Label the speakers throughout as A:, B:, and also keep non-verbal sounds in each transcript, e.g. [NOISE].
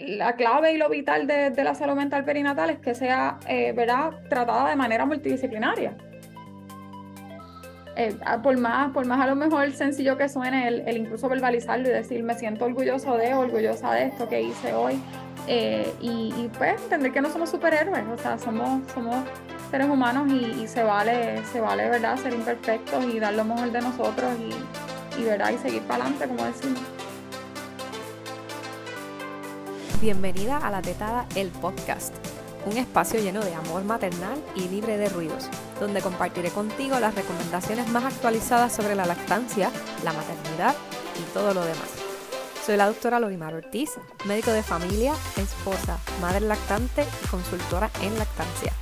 A: la clave y lo vital de, la salud mental perinatal es que sea, eh, ¿verdad?, tratada de manera multidisciplinaria. Eh, por, más, por más a lo mejor sencillo que suene el, incluso verbalizarlo y decir me siento orgulloso de, orgullosa de esto que hice hoy eh, y, pues entender que no somos superhéroes, o sea, somos, somos seres humanos y, se vale, se vale, ¿verdad?, ser imperfectos y dar lo mejor de nosotros y, y ¿verdad?, y seguir para adelante, como decimos.
B: Bienvenida a La Tetada, el podcast, un espacio lleno de amor maternal y libre de ruidos, donde compartiré contigo las recomendaciones más actualizadas sobre la lactancia, la maternidad y todo lo demás. Soy la doctora Lorimar Ortiz, médico de familia, esposa, madre lactante y consultora en lactancia.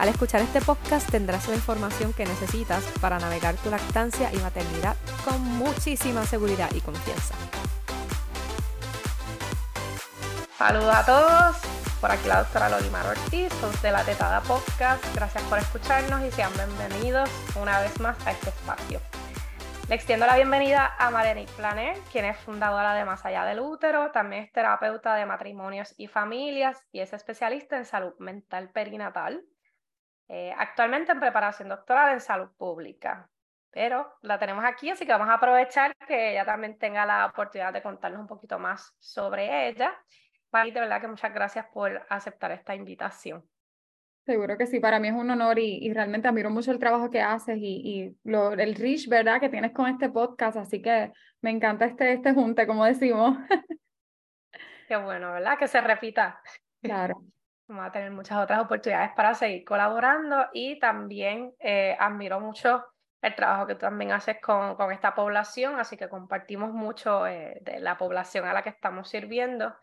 B: Al escuchar este podcast tendrás la información que necesitas para navegar tu lactancia y maternidad con muchísima seguridad y confianza. Saludos a todos. Por aquí la doctora Lolimar Ortiz, de la Tetada Podcast. Gracias por escucharnos y sean bienvenidos una vez más a este espacio. Le extiendo la bienvenida a Marianique Planer, quien es fundadora de Más Allá del Útero, también es terapeuta de matrimonios y familias y es especialista en salud mental perinatal. Eh, actualmente en preparación doctoral en salud pública. Pero la tenemos aquí, así que vamos a aprovechar que ella también tenga la oportunidad de contarnos un poquito más sobre ella Pai, de verdad que muchas gracias por aceptar esta invitación.
A: Seguro que sí, para mí es un honor y, realmente admiro mucho el trabajo que haces y, lo, el reach, ¿verdad?, que tienes con este podcast, así que me encanta este, este junte, como decimos. [LAUGHS]
B: Qué bueno, ¿verdad? Que se repita.
A: Claro. [LAUGHS]
B: Vamos a tener muchas otras oportunidades para seguir colaborando y también eh, admiro mucho el trabajo que tú también haces con, con esta población, así que compartimos mucho eh, de la población a la que estamos sirviendo.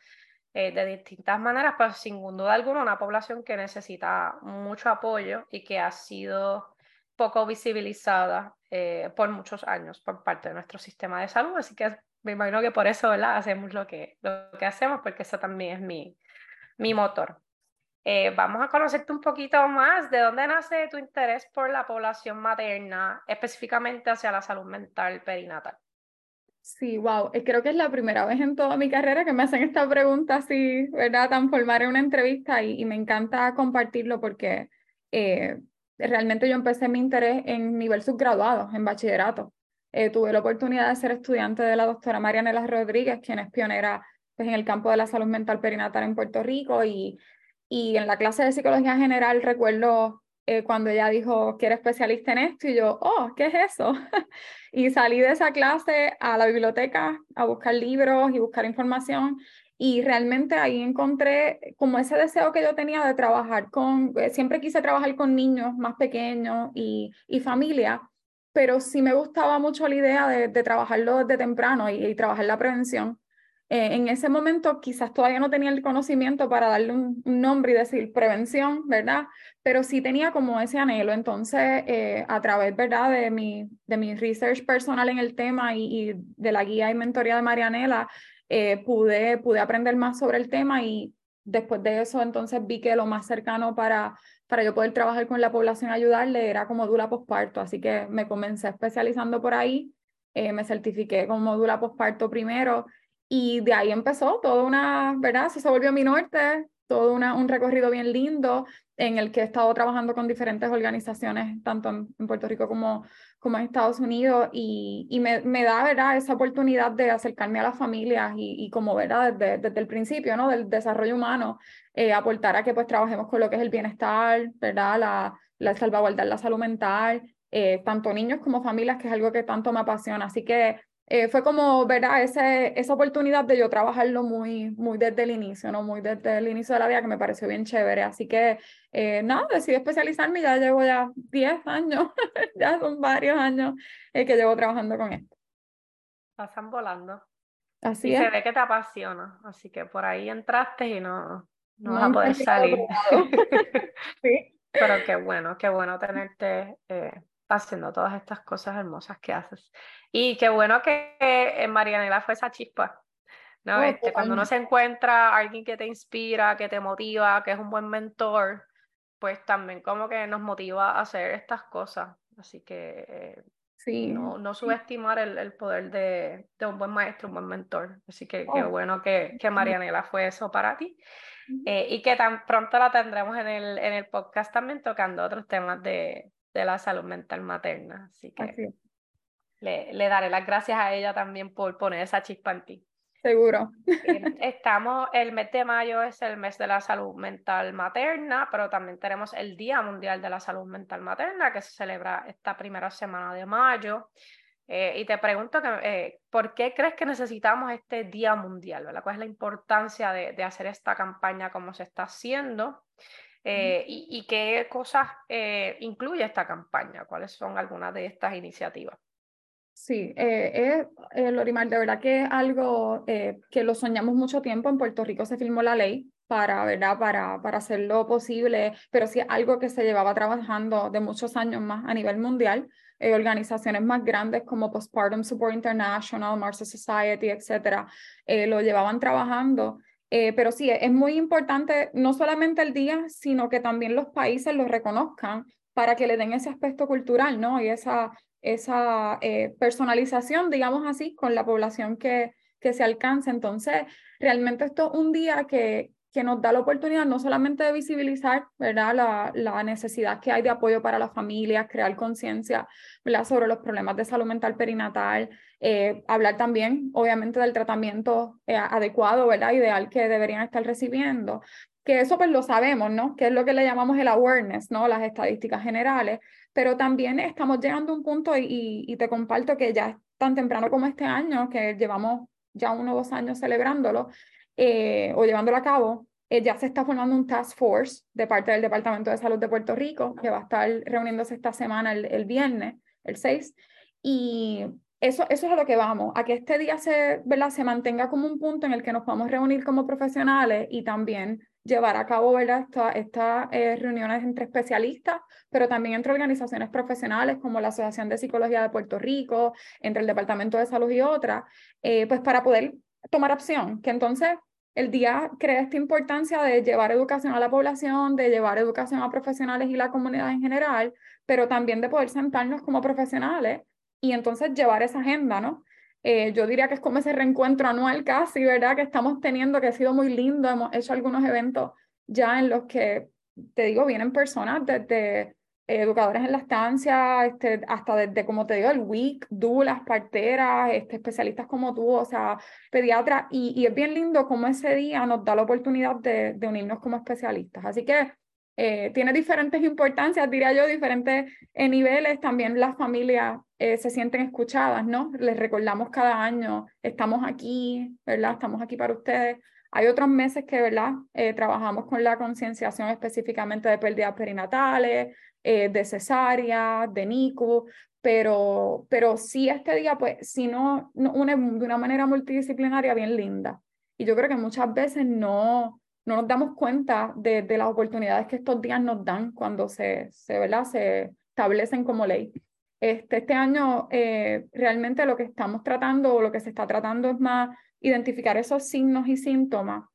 B: Eh, de distintas maneras, pero sin duda alguna una población que necesita mucho apoyo y que ha sido poco visibilizada eh, por muchos años por parte de nuestro sistema de salud. Así que me imagino que por eso ¿verdad? hacemos lo que, lo que hacemos, porque eso también es mi, mi motor. Eh, vamos a conocerte un poquito más de dónde nace tu interés por la población materna, específicamente hacia la salud mental perinatal.
A: Sí, wow. Eh, creo que es la primera vez en toda mi carrera que me hacen esta pregunta así, ¿verdad? Tan formar en una entrevista y, me encanta compartirlo porque eh, realmente yo empecé mi interés en nivel subgraduado, en bachillerato. Eh, tuve la oportunidad de ser estudiante de la doctora Marianela Rodríguez, quien es pionera pues, en el campo de la salud mental perinatal en Puerto Rico y, y en la clase de psicología general recuerdo eh, cuando ella dijo que era especialista en esto y yo, oh, ¿qué es eso? [LAUGHS] y salí de esa clase a la biblioteca a buscar libros y buscar información y realmente ahí encontré como ese deseo que yo tenía de trabajar con, eh, siempre quise trabajar con niños más pequeños y, y familia, pero sí me gustaba mucho la idea de, de trabajarlo desde temprano y, y trabajar la prevención. Eh, en ese momento quizás todavía no tenía el conocimiento para darle un, nombre y decir prevención, ¿verdad? Pero sí tenía como ese anhelo. Entonces, eh, a través, ¿verdad? De mi, de mi research personal en el tema y, de la guía y mentoría de Marianela, eh, pude, pude aprender más sobre el tema y después de eso entonces vi que lo más cercano para, para yo poder trabajar con la población ayudarle era como dula posparto. Así que me comencé especializando por ahí. me certifiqué como dula posparto primero y de ahí empezó toda una, ¿verdad? Eso se volvió mi norte, todo una, un recorrido bien lindo en el que he estado trabajando con diferentes organizaciones, tanto en, Puerto Rico como, como en Estados Unidos, y, y me, me, da, ¿verdad?, esa oportunidad de acercarme a las familias y, y como, ¿verdad?, desde, desde, el principio, ¿no?, del desarrollo humano, eh, aportar a que pues trabajemos con lo que es el bienestar, ¿verdad?, la, la salvaguardar la salud mental, eh, tanto niños como familias, que es algo que tanto me apasiona. Así que eh, fue como, ¿verdad? Ese, esa oportunidad de yo trabajarlo muy, muy desde el inicio, ¿no? Muy desde el inicio de la vida que me pareció bien chévere. Así que, eh, nada, decidí especializarme y ya llevo ya 10 años, [LAUGHS] ya son varios años eh, que llevo trabajando con esto.
B: Pasan volando.
A: Así
B: y
A: es.
B: se ve que te apasiona, así que por ahí entraste y no, no, vas a poder salir. [LAUGHS] [LAUGHS] sí. Pero qué bueno, qué bueno tenerte haciendo todas estas cosas hermosas que haces. Y qué bueno que en Marianela fue esa chispa. ¿no? este, cuando uno se encuentra alguien que te inspira, que te motiva, que es un buen mentor, pues también como que nos motiva a hacer estas cosas. Así que...
A: Sí.
B: No, no subestimar el, el poder de, de, un buen maestro, un buen mentor. Así que qué oh. bueno que, que Marianela fue eso para ti. Eh, y que tan pronto la tendremos en el, en el podcast también tocando otros temas de, de la salud mental materna. Así que le, le, daré las gracias a ella también por poner esa chispa en ti.
A: Seguro. [LAUGHS]
B: Estamos, el mes de mayo es el mes de la salud mental materna, pero también tenemos el Día Mundial de la Salud Mental Materna que se celebra esta primera semana de mayo. Eh, y te pregunto, que, eh, ¿por qué crees que necesitamos este Día Mundial? ¿verdad? ¿Cuál es la importancia de, de hacer esta campaña como se está haciendo? Eh, y, y, qué cosas incluye esta campaña? ¿Cuáles son algunas de estas iniciativas?
A: Sí, eh, eh, Lorimar, de verdad que es algo eh, que lo soñamos mucho tiempo. En Puerto Rico se firmó la ley para, ¿verdad? Para, para hacerlo posible, pero sí algo que se llevaba trabajando de muchos años más a nivel mundial. Eh, organizaciones más grandes como Postpartum Support International, Marshall Society, etcétera, lo llevaban trabajando. Pero sí, es muy importante no solamente el día, sino que también los países lo reconozcan para que le den ese aspecto cultural, ¿no? Y esa, esa eh, personalización, digamos así, con la población que, que se alcanza. Entonces, realmente esto es un día que, que nos da la oportunidad no solamente de visibilizar ¿verdad? La, la necesidad que hay de apoyo para las familias, crear conciencia sobre los problemas de salud mental perinatal, eh, hablar también, obviamente, del tratamiento eh, adecuado, ¿verdad? ideal que deberían estar recibiendo, que eso pues lo sabemos, ¿no? Que es lo que le llamamos el awareness, ¿no? Las estadísticas generales, pero también estamos llegando a un punto y, y, te comparto que ya es tan temprano como este año, que llevamos ya uno o dos años celebrándolo eh, o llevándolo a cabo, eh, ya se está formando un task force de parte del Departamento de Salud de Puerto Rico, que va a estar reuniéndose esta semana, el, el viernes, el 6, y eso, eso es a lo que vamos, a que este día se, ¿verdad? se mantenga como un punto en el que nos podamos reunir como profesionales y también llevar a cabo estas eh, reuniones entre especialistas, pero también entre organizaciones profesionales como la Asociación de Psicología de Puerto Rico, entre el Departamento de Salud y otras, eh, pues para poder tomar acción, que entonces el día crea esta importancia de llevar educación a la población, de llevar educación a profesionales y la comunidad en general, pero también de poder sentarnos como profesionales y entonces llevar esa agenda, ¿no? Eh, yo diría que es como ese reencuentro anual casi, ¿verdad? Que estamos teniendo, que ha sido muy lindo. Hemos hecho algunos eventos ya en los que, te digo, vienen personas desde educadores en la estancia, este, hasta desde, como te digo, el WIC, las parteras, este, especialistas como tú, o sea, pediatras, y, y, es bien lindo como ese día nos da la oportunidad de, de unirnos como especialistas. Así que eh, tiene diferentes importancias, diría yo, diferentes eh, niveles. También las familias eh, se sienten escuchadas, ¿no? Les recordamos cada año, estamos aquí, ¿verdad? Estamos aquí para ustedes. Hay otros meses que, ¿verdad? trabajamos con la concienciación específicamente de pérdidas perinatales, de cesárea, de NICU, pero, pero sí este día, pues, si no, une de una manera multidisciplinaria bien linda. Y yo creo que muchas veces no, no nos damos cuenta de, de, las oportunidades que estos días nos dan cuando se, se, ¿verdad? se establecen como ley. Este, este año eh, realmente lo que estamos tratando o lo que se está tratando es más identificar esos signos y síntomas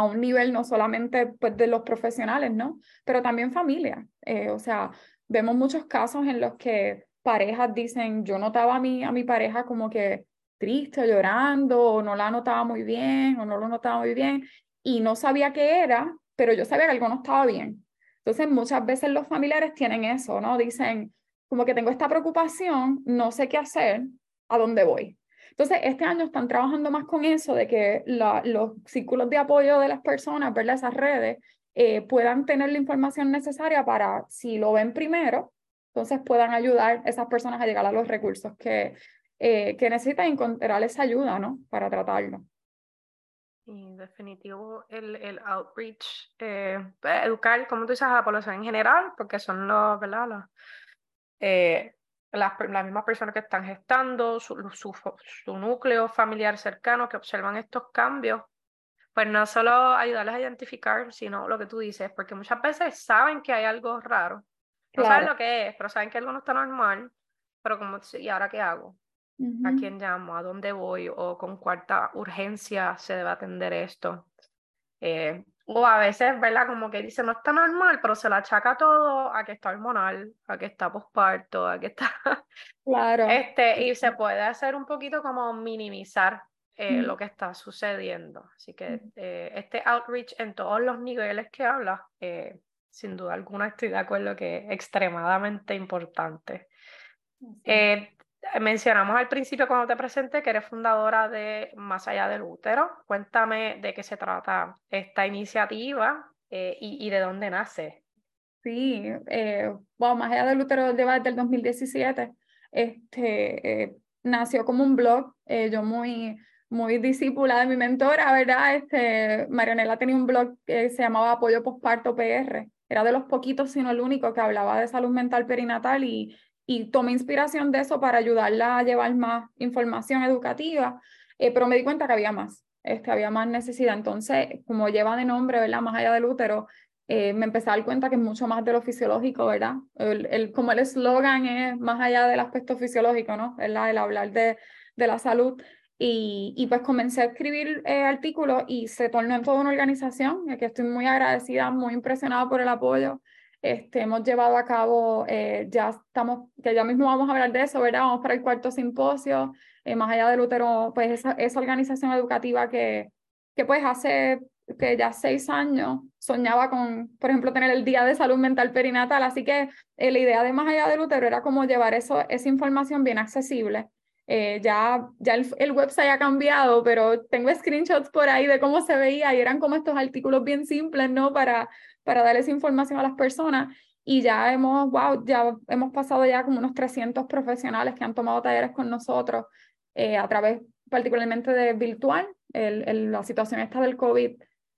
A: a un nivel no solamente pues, de los profesionales, ¿no? Pero también familia. Eh, o sea, vemos muchos casos en los que parejas dicen, yo notaba a mi, a mi pareja como que triste, llorando, o no la notaba muy bien, o no lo notaba muy bien, y no sabía qué era, pero yo sabía que algo no estaba bien. Entonces, muchas veces los familiares tienen eso, ¿no? Dicen, como que tengo esta preocupación, no sé qué hacer, ¿a dónde voy? Entonces, este año están trabajando más con eso, de que los círculos de apoyo de las personas, ¿verdad? Esas redes, eh, puedan tener la información necesaria para, si lo ven primero, entonces puedan ayudar a esas personas a llegar a los recursos que, eh, que necesitan encontrar esa ayuda, ¿no? Para tratarlo.
B: Y definitivo el, el outreach, eh, pues, educar, como tú dices, a la población en general, porque son los, ¿verdad? Los, eh, las, las, mismas personas que están gestando, su, su, su, núcleo familiar cercano, que observan estos cambios, pues no solo ayudarles a identificar, sino lo que tú dices, porque muchas veces saben que hay algo raro, no saben lo que es, pero saben que algo no está normal, pero como, ¿y ahora qué hago? a quién llamo, a dónde voy o con cuánta urgencia se debe atender esto. Eh, O a veces, ¿verdad? Como que dice, no está normal, pero se la achaca todo a que está hormonal, a que está posparto, a que está... [LAUGHS]
A: Claro.
B: Este, y se puede hacer un poquito como minimizar eh, lo que está sucediendo. Así que eh, este outreach en todos los niveles que habla, eh, sin duda alguna estoy de acuerdo que es extremadamente importante. Mencionamos al principio cuando te presenté que eres fundadora de Más allá del útero. Cuéntame de qué se trata esta iniciativa y, y, de dónde nace.
A: Sí, bueno, Más allá del útero lleva desde el 2017. Este, nació como un blog, yo muy muy discípula de mi mentora, ¿verdad? Este, Marianela tenía un blog que se llamaba Apoyo Postparto PR. Era de los poquitos, sino el único, que hablaba de salud mental perinatal y, y tomé inspiración de eso para ayudarla a llevar más información educativa, eh, pero me di cuenta que había más, este, había más necesidad. Entonces, como lleva de nombre, ¿verdad? Más allá del útero, eh, me empecé a dar cuenta que es mucho más de lo fisiológico, ¿verdad? El, como el eslogan es más allá del aspecto fisiológico, ¿no? ¿verdad? El hablar de, de la salud. Y, y, pues comencé a escribir eh, artículos y se tornó en toda una organización, que estoy muy agradecida, muy impresionada por el apoyo. Este, hemos llevado a cabo, eh, ya estamos, que ya mismo vamos a hablar de eso, ¿verdad? Vamos para el cuarto simposio, eh, más allá del útero, pues esa, esa organización educativa que, que pues hace que ya seis años soñaba con, por ejemplo, tener el Día de Salud Mental Perinatal, así que la idea de más allá del útero era como llevar eso, esa información bien accesible eh, ya ya el, website ha cambiado, pero tengo screenshots por ahí de cómo se veía y eran como estos artículos bien simples, ¿no? Para, para dar esa información a las personas. Y ya hemos, wow, ya hemos pasado ya como unos 300 profesionales que han tomado talleres con nosotros eh, a través particularmente de virtual, la situación esta del COVID.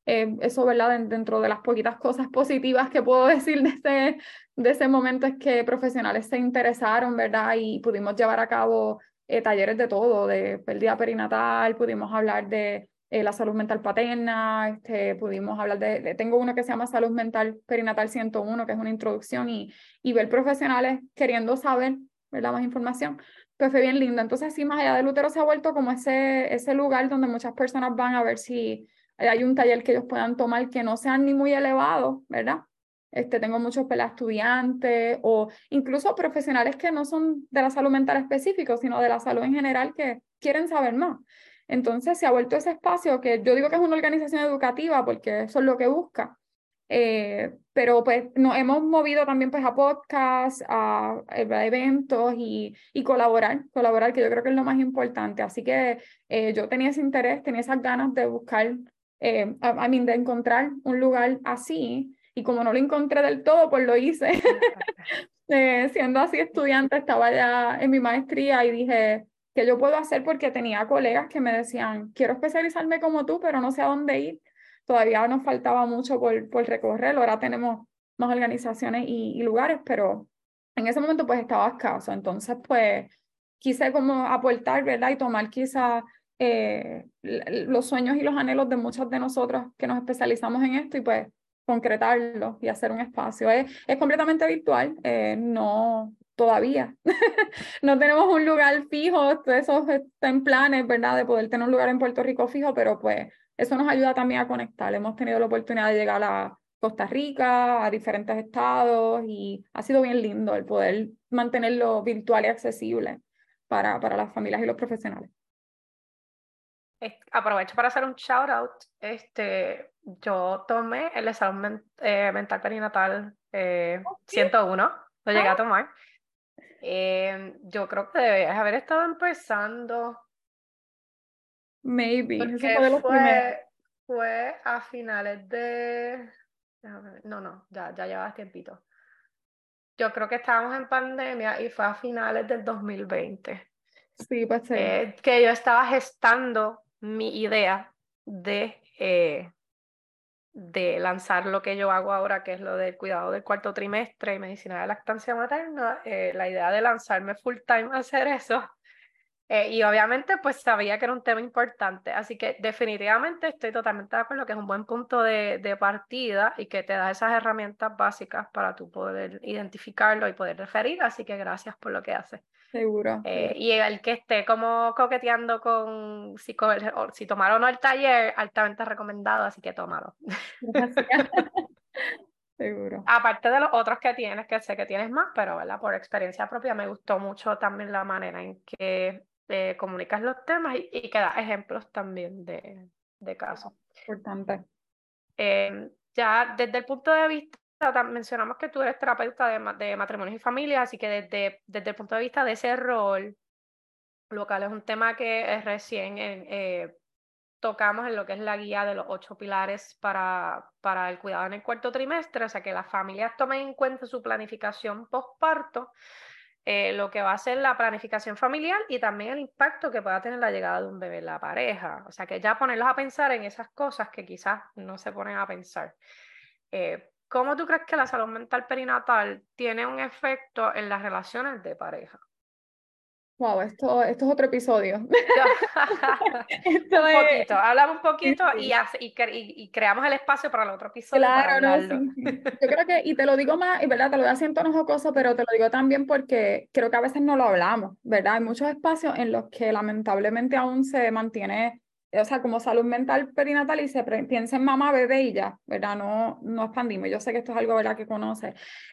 A: Eh, eso, ¿verdad? Dentro de las poquitas cosas positivas que puedo [LAUGHS] decir de ese, de ese momento es que profesionales se interesaron, ¿verdad? Y pudimos llevar a cabo eh, talleres de todo, de pérdida perinatal, pudimos hablar de eh, la salud mental paterna, este, pudimos hablar de, tengo uno que se llama Salud Mental Perinatal 101, que es una introducción, y, y ver profesionales queriendo saber ¿verdad? más información, pues fue bien lindo. Entonces, sí, más allá del útero se ha vuelto como ese, ese lugar donde muchas personas van a ver si hay un taller que ellos puedan tomar que no sean ni muy elevados, ¿verdad? Este, tengo muchos estudiantes o incluso profesionales que no son de la salud mental específico, sino de la salud en general que quieren saber más. Entonces se ha vuelto ese espacio que yo digo que es una organización educativa porque eso es lo que busca. Eh, pero pues nos hemos movido también pues a podcasts, a, eventos y, y, colaborar, colaborar, que yo creo que es lo más importante. Así que eh, yo tenía ese interés, tenía esas ganas de buscar, eh, a, mí de encontrar un lugar así y como no lo encontré del todo, pues lo hice. [LAUGHS] eh, siendo así estudiante, estaba ya en mi maestría y dije, ¿qué yo puedo hacer? Porque tenía colegas que me decían, quiero especializarme como tú, pero no sé a dónde ir. Todavía nos faltaba mucho por, por recorrer, ahora tenemos más organizaciones y, lugares, pero en ese momento pues estaba escaso. Entonces pues quise como aportar, ¿verdad? Y tomar quizá eh, los sueños y los anhelos de muchos de nosotros que nos especializamos en esto y pues concretarlo y hacer un espacio. Es, es completamente virtual, eh, no todavía. [LAUGHS] no tenemos un lugar fijo, eso está en planes, ¿verdad? De poder tener un lugar en Puerto Rico fijo, pero pues eso nos ayuda también a conectar. Hemos tenido la oportunidad de llegar a Costa Rica, a diferentes estados y ha sido bien lindo el poder mantenerlo virtual y accesible para, para las familias y los profesionales.
B: Aprovecho para hacer un shout out. Este, yo tomé el examen eh, mental perinatal 101, eh, lo llegué a ah. tomar. Em, yo creo que debías haber estado empezando.
A: Maybe.
B: fue, fue, a finales de. No, no, ya, ya llevabas tiempito. Yo creo que estábamos en pandemia y fue a finales del 2020.
A: Sí, pues.
B: Eh, que yo estaba gestando mi idea de de lanzar lo que yo hago ahora, que es lo del cuidado del cuarto trimestre y medicina de lactancia materna, eh, la idea de lanzarme full time a hacer eso, Eh, y obviamente pues sabía que era un tema importante, así que definitivamente estoy totalmente de acuerdo que es un buen punto de, de partida y que te da esas herramientas básicas para tú poder identificarlo y poder referir, así que gracias por lo que haces.
A: Seguro.
B: Eh, y el que esté como coqueteando con si, si tomar o no el taller, altamente recomendado, así que tómalo. [LAUGHS] [LAUGHS]
A: Seguro.
B: Aparte de los otros que tienes, que sé que tienes más, pero ¿verdad? por experiencia propia me gustó mucho también la manera en que eh, comunicas los temas y, que das ejemplos también de, de casos.
A: Importante.
B: Eh, ya desde el punto de vista mencionamos que tú eres terapeuta de, de matrimonios y familias, así que desde, desde el punto de vista de ese rol local es un tema que recién eh, tocamos en lo que es la guía de los ocho pilares para, para el cuidado en el cuarto trimestre, o sea que las familias tomen en cuenta su planificación postparto, eh, lo que va a ser la planificación familiar y también el impacto que pueda tener la llegada de un bebé en la pareja. O sea que ya ponerlos a pensar en esas cosas que quizás no se ponen a pensar. Eh, ¿Cómo tú crees que la salud mental perinatal tiene un efecto en las relaciones de pareja?
A: Wow, esto, esto es otro episodio. [LAUGHS] un
B: poquito, hablamos un poquito y, y, creamos el espacio para el otro episodio.
A: Claro, no, Yo creo que, [LAUGHS] y te lo digo más, y verdad, te lo voy a en tono jocoso, pero te lo digo también porque creo que a veces no lo hablamos, ¿verdad? Hay muchos espacios en los que lamentablemente aún se mantiene o sea, como salud mental perinatal y se piensa en mamá, bebé y ya, ¿verdad? No, no expandimos. Yo sé que esto es algo, ¿verdad?, que conoce.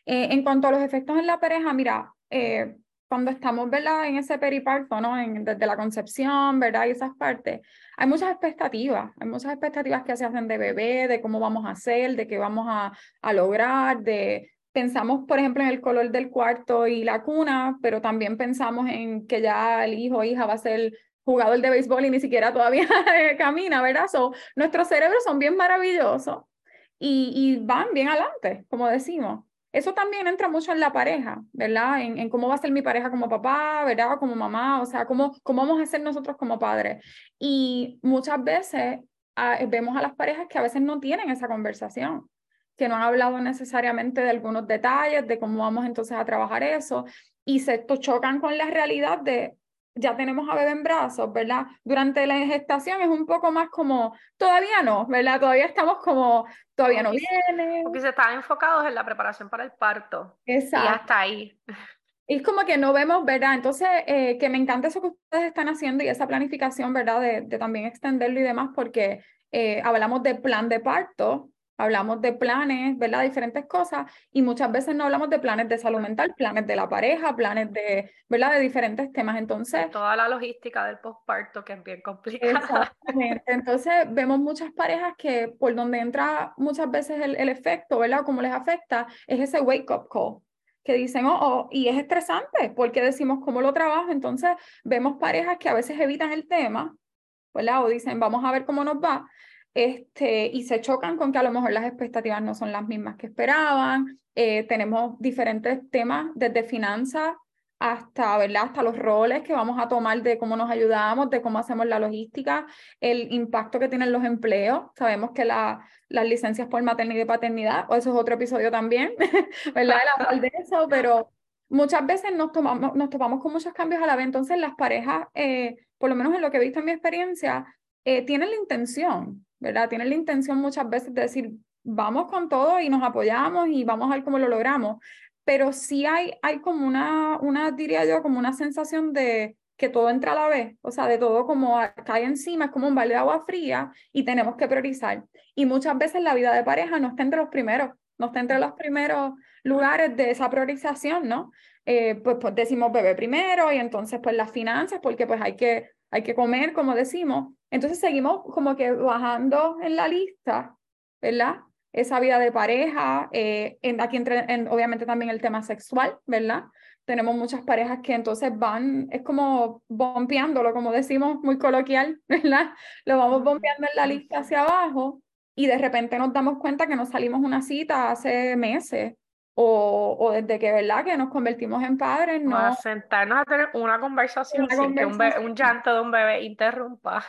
A: Eh, en cuanto a los efectos en la pareja, mira, eh, cuando estamos, ¿verdad?, en ese periparto, ¿no? En, desde la concepción, ¿verdad? Y esas partes, hay muchas expectativas, hay muchas expectativas que se hacen de bebé, de cómo vamos a hacer, de qué vamos a, a lograr, de pensamos, por ejemplo, en el color del cuarto y la cuna, pero también pensamos en que ya el hijo o hija va a ser jugador de béisbol y ni siquiera todavía [LAUGHS] camina, ¿verdad? So, nuestros cerebros son bien maravillosos y, van bien adelante, como decimos. Eso también entra mucho en la pareja, ¿verdad? En, cómo va a ser mi pareja como papá, ¿verdad? Como mamá, o sea, cómo, cómo vamos a ser nosotros como padres. Y muchas veces vemos a las parejas que a veces no tienen esa conversación que no han hablado necesariamente de algunos detalles, de cómo vamos entonces a trabajar eso, y se chocan con la realidad de, ya tenemos a bebé en brazos, ¿verdad? Durante la gestación es un poco más como, todavía no, ¿verdad? Todavía estamos como, todavía no viene.
B: Porque se están enfocados en la preparación para el parto. Exacto. Y hasta ahí.
A: Y es como que no vemos, ¿verdad? Entonces, eh, que me encanta eso que ustedes están haciendo y esa planificación, ¿verdad? De, de también extenderlo y demás, porque eh, hablamos de plan de parto, hablamos de planes, ¿verdad? Diferentes cosas y muchas veces no hablamos de planes de salud mental, planes de la pareja, planes de, ¿verdad? De diferentes temas. Entonces...
B: Toda la logística del posparto que es bien complicada.
A: Exactamente. [LAUGHS] Entonces vemos muchas parejas que por donde entra muchas veces el, el efecto, ¿verdad? Cómo les afecta, es ese wake up call que dicen, oh, oh, y es estresante porque decimos cómo lo trabajo. Entonces vemos parejas que a veces evitan el tema, ¿verdad? O dicen, vamos a ver cómo nos va este, y se chocan con que a lo mejor las expectativas no son las mismas que esperaban. Eh, tenemos diferentes temas, desde finanzas hasta, ¿verdad? hasta los roles que vamos a tomar de cómo nos ayudamos, de cómo hacemos la logística, el impacto que tienen los empleos. Sabemos que la, las licencias por maternidad y paternidad, o eso es otro episodio también, [LAUGHS] ¿verdad? de eso, pero muchas veces nos, tomamos, nos topamos con muchos cambios a la vez. Entonces, las parejas, eh, por lo menos en lo que he visto en mi experiencia, eh, tienen la intención, ¿verdad? Tienen la intención muchas veces de decir, vamos con todo y nos apoyamos y vamos a ver cómo lo logramos. Pero sí hay, hay como una, una, diría yo, como una sensación de que todo entra a la vez, o sea, de todo como cae encima, es como un balde de agua fría y tenemos que priorizar. Y muchas veces la vida de pareja no está entre los primeros, no está entre los primeros lugares de esa priorización, ¿no? Eh, pues, pues decimos bebé primero y entonces pues las finanzas, porque pues hay que, hay que comer, como decimos, entonces seguimos como que bajando en la lista, ¿verdad? Esa vida de pareja, eh, en, aquí entre, en, obviamente también el tema sexual, ¿verdad? Tenemos muchas parejas que entonces van, es como bombeándolo, como decimos muy coloquial, [LAUGHS] ¿verdad? Lo vamos bombeando en la lista hacia abajo y de repente nos damos cuenta que nos salimos una cita hace meses o, o, desde que, ¿verdad? Que nos convertimos en padres, ¿no?
B: A sentarnos a tener una conversación, sin que un, un, llanto de un bebé interrumpa.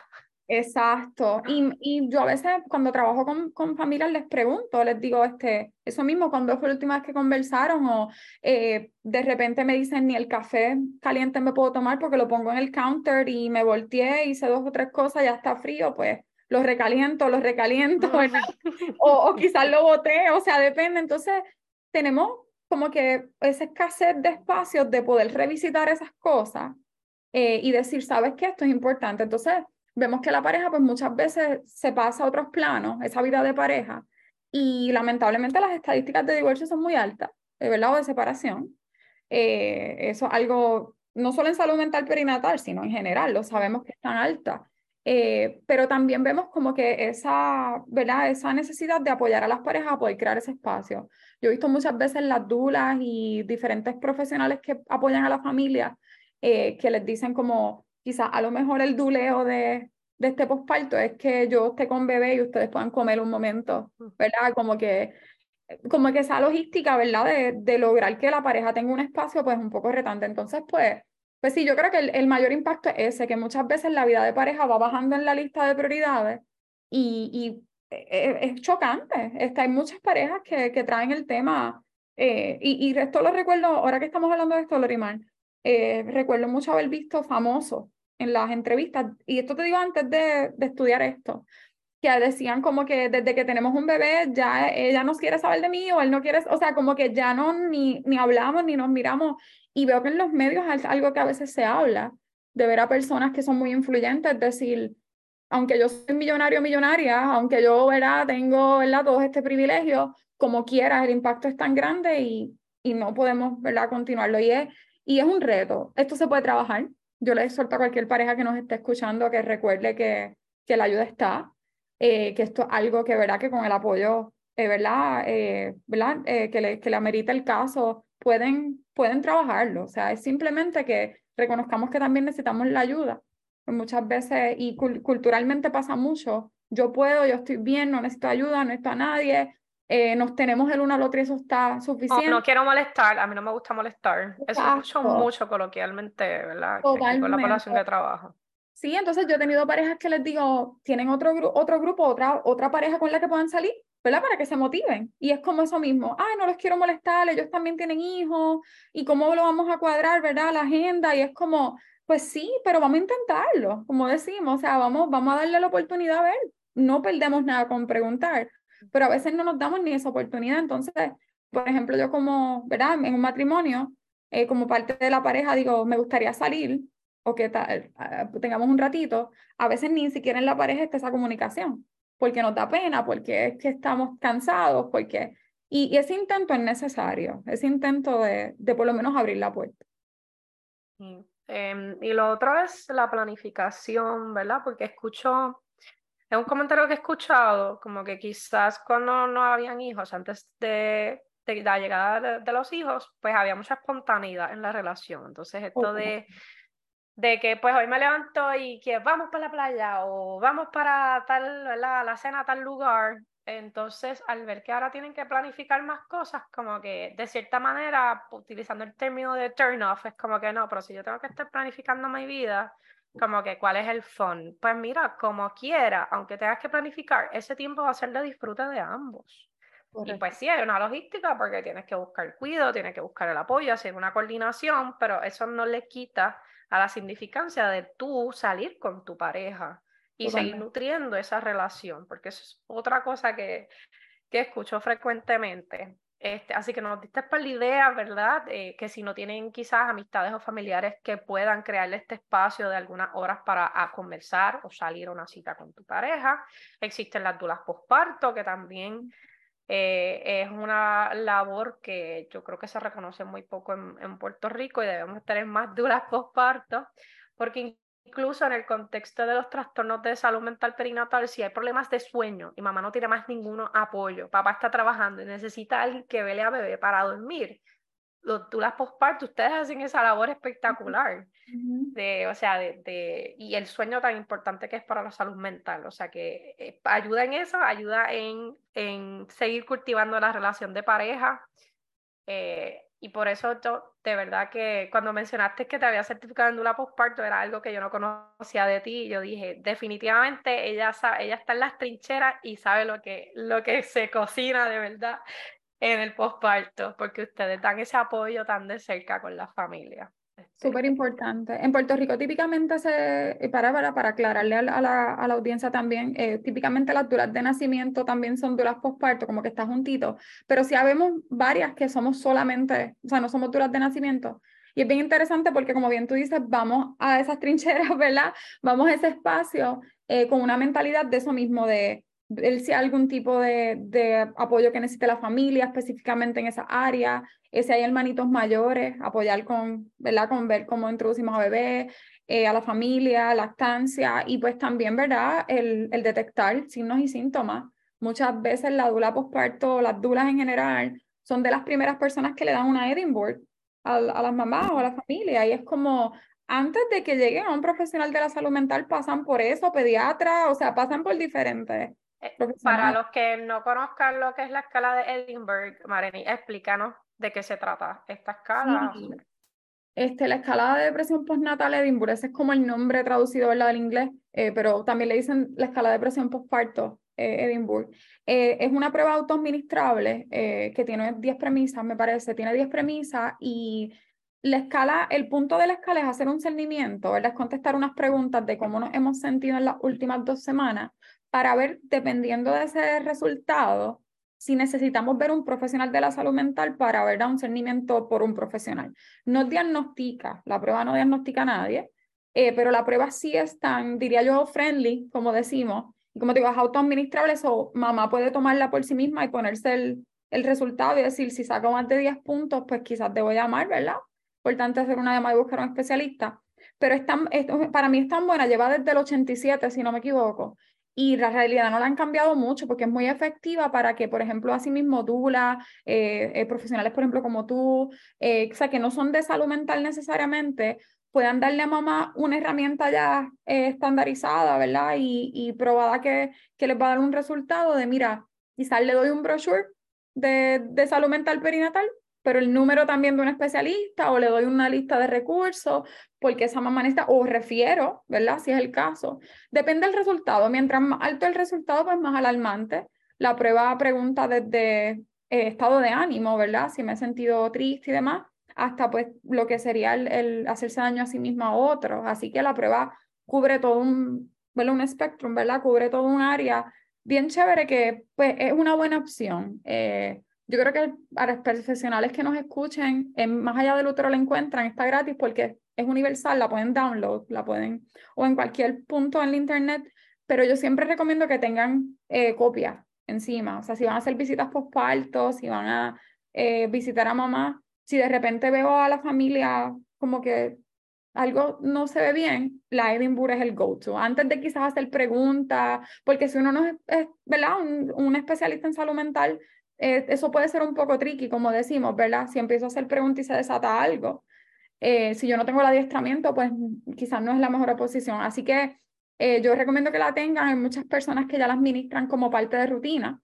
A: Exacto. Y, y, yo a veces cuando trabajo con, con, familias les pregunto, les digo, este, eso mismo, cuando fue la última vez que conversaron? O eh, de repente me dicen, ni el café caliente me puedo tomar porque lo pongo en el counter y me volteé, hice dos o tres cosas, ya está frío, pues lo recaliento, lo recaliento, o, o quizás lo boté, o sea, depende. Entonces, tenemos como que esa escasez de espacios de poder revisitar esas cosas eh, y decir, ¿sabes qué? Esto es importante. Entonces, vemos que la pareja pues muchas veces se pasa a otros planos, esa vida de pareja, y lamentablemente las estadísticas de divorcio son muy altas, verdad, o de separación. Eh, eso es algo, no solo en salud mental perinatal, sino en general, lo sabemos que están altas. Eh, pero también vemos como que esa, ¿verdad? esa necesidad de apoyar a las parejas a poder crear ese espacio. Yo he visto muchas veces las dulas y diferentes profesionales que apoyan a la familia eh, que les dicen como, quizás a lo mejor el duleo de, de este posparto es que yo esté con bebé y ustedes puedan comer un momento, ¿verdad? Como que, como que esa logística, ¿verdad? De, de lograr que la pareja tenga un espacio, pues un poco retante. Entonces, pues, pues sí, yo creo que el, el mayor impacto es ese, que muchas veces la vida de pareja va bajando en la lista de prioridades y, y e, e, es, chocante. Está, hay muchas parejas que, que traen el tema, eh, y, y esto lo recuerdo, ahora que estamos hablando de esto, Lorimar, eh, recuerdo mucho haber visto famosos en las entrevistas, y esto te digo antes de, de, estudiar esto, que decían como que desde que tenemos un bebé ya ella no quiere saber de mí o él no quiere, o sea, como que ya no ni, ni hablamos ni nos miramos. Y veo que en los medios es algo que a veces se habla, de ver a personas que son muy influyentes, decir, aunque yo soy millonario o millonaria, aunque yo ¿verdad? tengo ¿verdad? todo este privilegio, como quiera, el impacto es tan grande y, y no podemos ¿verdad? continuarlo. Y es, y es un reto. Esto se puede trabajar. Yo le exhorto a cualquier pareja que nos esté escuchando que recuerde que, que la ayuda está, eh, que esto es algo que, ¿verdad? que con el apoyo, eh, ¿verdad? Eh, ¿verdad? que, le, que le amerita el caso, pueden, pueden trabajarlo. O sea, es simplemente que reconozcamos que también necesitamos la ayuda. Muchas veces, y culturalmente pasa mucho, yo puedo, yo estoy bien, no necesito ayuda, no necesito a nadie, eh, nos tenemos el uno al otro y eso está suficiente.
B: No, quiero molestar, a mí no me gusta molestar. Eso escucho mucho coloquialmente, ¿verdad?
A: Totalmente.
B: Con la población de trabajo.
A: Sí, entonces yo he tenido parejas que les digo, tienen otro, otro grupo, otra, otra pareja con la que puedan salir, ¿verdad? Para que se motiven. Y es como eso mismo, ay, no los quiero molestar, ellos también tienen hijos, y cómo lo vamos a cuadrar, ¿verdad? La agenda, y es como, pues sí, pero vamos a intentarlo, como decimos, o sea, vamos, vamos a darle la oportunidad a ver, no perdemos nada con preguntar pero a veces no nos damos ni esa oportunidad. Entonces, por ejemplo, yo como, ¿verdad? En un matrimonio, eh, como parte de la pareja, digo, me gustaría salir o que tal, tengamos un ratito, a veces ni siquiera en la pareja está esa comunicación, porque nos da pena, porque es que estamos cansados, porque... Y, ese intento es necesario, ese intento de, de por lo menos abrir la puerta.
B: Em, y lo otro es la planificación, ¿verdad? Porque escucho es un comentario que he escuchado, como que quizás cuando no habían hijos, antes de, de la llegada de, los hijos, pues había mucha espontaneidad en la relación. Entonces, esto de, de que pues hoy me levanto y que vamos para la playa o vamos para tal, ¿verdad? la cena a tal lugar. Entonces, al ver que ahora tienen que planificar más cosas, como que de cierta manera, utilizando el término de turn off, es como que no, pero si yo tengo que estar planificando mi vida, como que cuál es el fun. Pues mira, como quiera, aunque tengas que planificar, ese tiempo va a ser de disfrute de ambos. Y pues sí, hay una logística porque tienes que buscar cuidado, tienes que buscar el apoyo, hacer una coordinación, pero eso no le quita a la significancia de tú salir con tu pareja y seguir nutriendo esa relación, porque eso es otra cosa que, que escucho frecuentemente. Este, así que nos diste para la idea, ¿verdad? Eh, que si no tienen quizás amistades o familiares que puedan crearle este espacio de algunas horas para conversar o salir a una cita con tu pareja. Existen las dudas posparto, que también eh, es una labor que yo creo que se reconoce muy poco en, Puerto Rico y debemos tener más dudas [LAUGHS] posparto, porque incluso en el contexto de los trastornos de salud mental perinatal, si hay problemas de sueño y mamá no tiene más ningún apoyo, papá está trabajando y necesita alguien que vele a bebé para dormir, los, tú las postparto, ustedes hacen esa labor espectacular. de, o sea, de, de, y el sueño tan importante que es para la salud mental. O sea, que eh, ayuda en eso, ayuda en, en seguir cultivando la relación de pareja. Eh, Y por eso yo, de verdad que cuando mencionaste que te había certificado en Dula Postparto era algo que yo no conocía de ti. Y yo dije, definitivamente ella, sabe, ella está en las trincheras y sabe lo que, lo que se cocina de verdad en el postparto, porque ustedes dan ese apoyo tan de cerca con la familia.
A: Súper importante. En Puerto Rico típicamente se, para, para, para aclararle a la, a la, audiencia también, eh, típicamente las duras de nacimiento también son duras postparto, como que está juntito, pero sí habemos varias que somos solamente, o sea, no somos duras de nacimiento. Y es bien interesante porque como bien tú dices, vamos a esas trincheras, [LAUGHS] ¿verdad? Vamos a ese espacio eh, con una mentalidad de eso mismo, de él si hay algún tipo de, de, apoyo que necesite la familia específicamente en esa área, si hay hermanitos mayores, apoyar con, ¿verdad? Con ver cómo introducimos a bebé, eh, a la familia, lactancia y pues también, ¿verdad? El, el detectar signos y síntomas. Muchas veces la dula posparto, las dulas en general, son de las primeras personas que le dan una Edinburgh a, a las mamás o a la familia y es como, antes de que lleguen a un profesional de la salud mental pasan por eso, pediatra, o sea, pasan por diferentes
B: para los que no conozcan lo que es la escala de Edinburgh, Mareni, explícanos de qué se trata esta escala.
A: Este, la escala de depresión postnatal Edinburgh, ese es como el nombre traducido ¿verdad? del inglés, eh, pero también le dicen la escala de depresión postparto eh, Edinburgh. es una prueba autoadministrable que tiene 10 premisas, me parece, tiene 10 premisas y la escala, el punto de la escala es hacer un cernimiento, ¿verdad? Es contestar unas preguntas de cómo nos hemos sentido en las últimas dos semanas para ver, dependiendo de ese resultado, si necesitamos ver un profesional de la salud mental para ver a un cernimiento por un profesional. No diagnostica, la prueba no diagnostica a nadie, eh, pero la prueba sí es tan, diría yo, friendly, como decimos, y como digo, es autoadministrable, eso mamá puede tomarla por sí misma y ponerse el, el resultado y decir, si saco más de 10 puntos, pues quizás debo llamar, ¿verdad? Importante hacer una llamada y buscar a un especialista. Pero es tan, para mí es tan buena, lleva desde el 87, si no me equivoco, y la realidad no la han cambiado mucho porque es muy efectiva para que, por ejemplo, así mismo Dula, eh, eh, profesionales, por ejemplo, como tú, eh, que no son de salud mental necesariamente, puedan darle a mamá una herramienta ya estandarizada, ¿verdad? Y, y probada que, que les va a dar un resultado de, mira, quizás le doy un brochure de, de salud mental perinatal pero el número también de un especialista o le doy una lista de recursos porque esa mamá necesita, o refiero, ¿verdad? Si es el caso. Depende del resultado. Mientras más alto el resultado, pues más alarmante. La prueba pregunta desde eh, estado de ánimo, ¿verdad? Si me he sentido triste y demás, hasta pues lo que sería el, hacerse daño a sí mismo a otros. Así que la prueba cubre todo un, ¿verdad? un espectro, ¿verdad? Cubre todo un área bien chévere que pues es una buena opción. Eh, yo creo que a los profesionales que nos escuchen, en, más allá del útero la encuentran, está gratis porque es universal, la pueden download, la pueden, o en cualquier punto en el internet, pero yo siempre recomiendo que tengan eh, copias encima, o sea, si van a hacer visitas postparto, si van a eh, visitar a mamá, si de repente veo a la familia como que algo no se ve bien, la Edinburgh es el go-to. Antes de quizás hacer preguntas, porque si uno no es, ¿verdad? Un, un, especialista en salud mental, eh, eso puede ser un poco tricky, como decimos, ¿verdad? Si empiezo a hacer preguntas y se desata algo. Eh, si yo no tengo el adiestramiento, pues quizás no es la mejor posición. Así que eh, yo recomiendo que la tengan. Hay muchas personas que ya las ministran como parte de rutina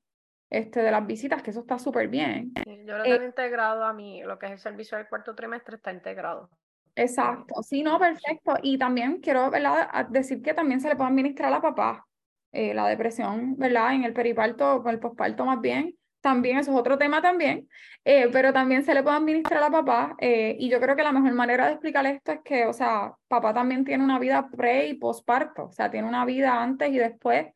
A: este, de las visitas, que eso está súper bien.
B: yo lo tengo integrado a mí, lo que es el servicio del cuarto trimestre está integrado.
A: Exacto, sí, no, perfecto. Y también quiero ¿verdad? decir que también se le puede administrar a papá la depresión, ¿verdad? En el periparto, con el posparto más bien también, eso es otro tema también, eh, pero también se le puede administrar a papá eh, y yo creo que la mejor manera de explicar esto es que, o sea, papá también tiene una vida pre y posparto, o sea, tiene una vida antes y después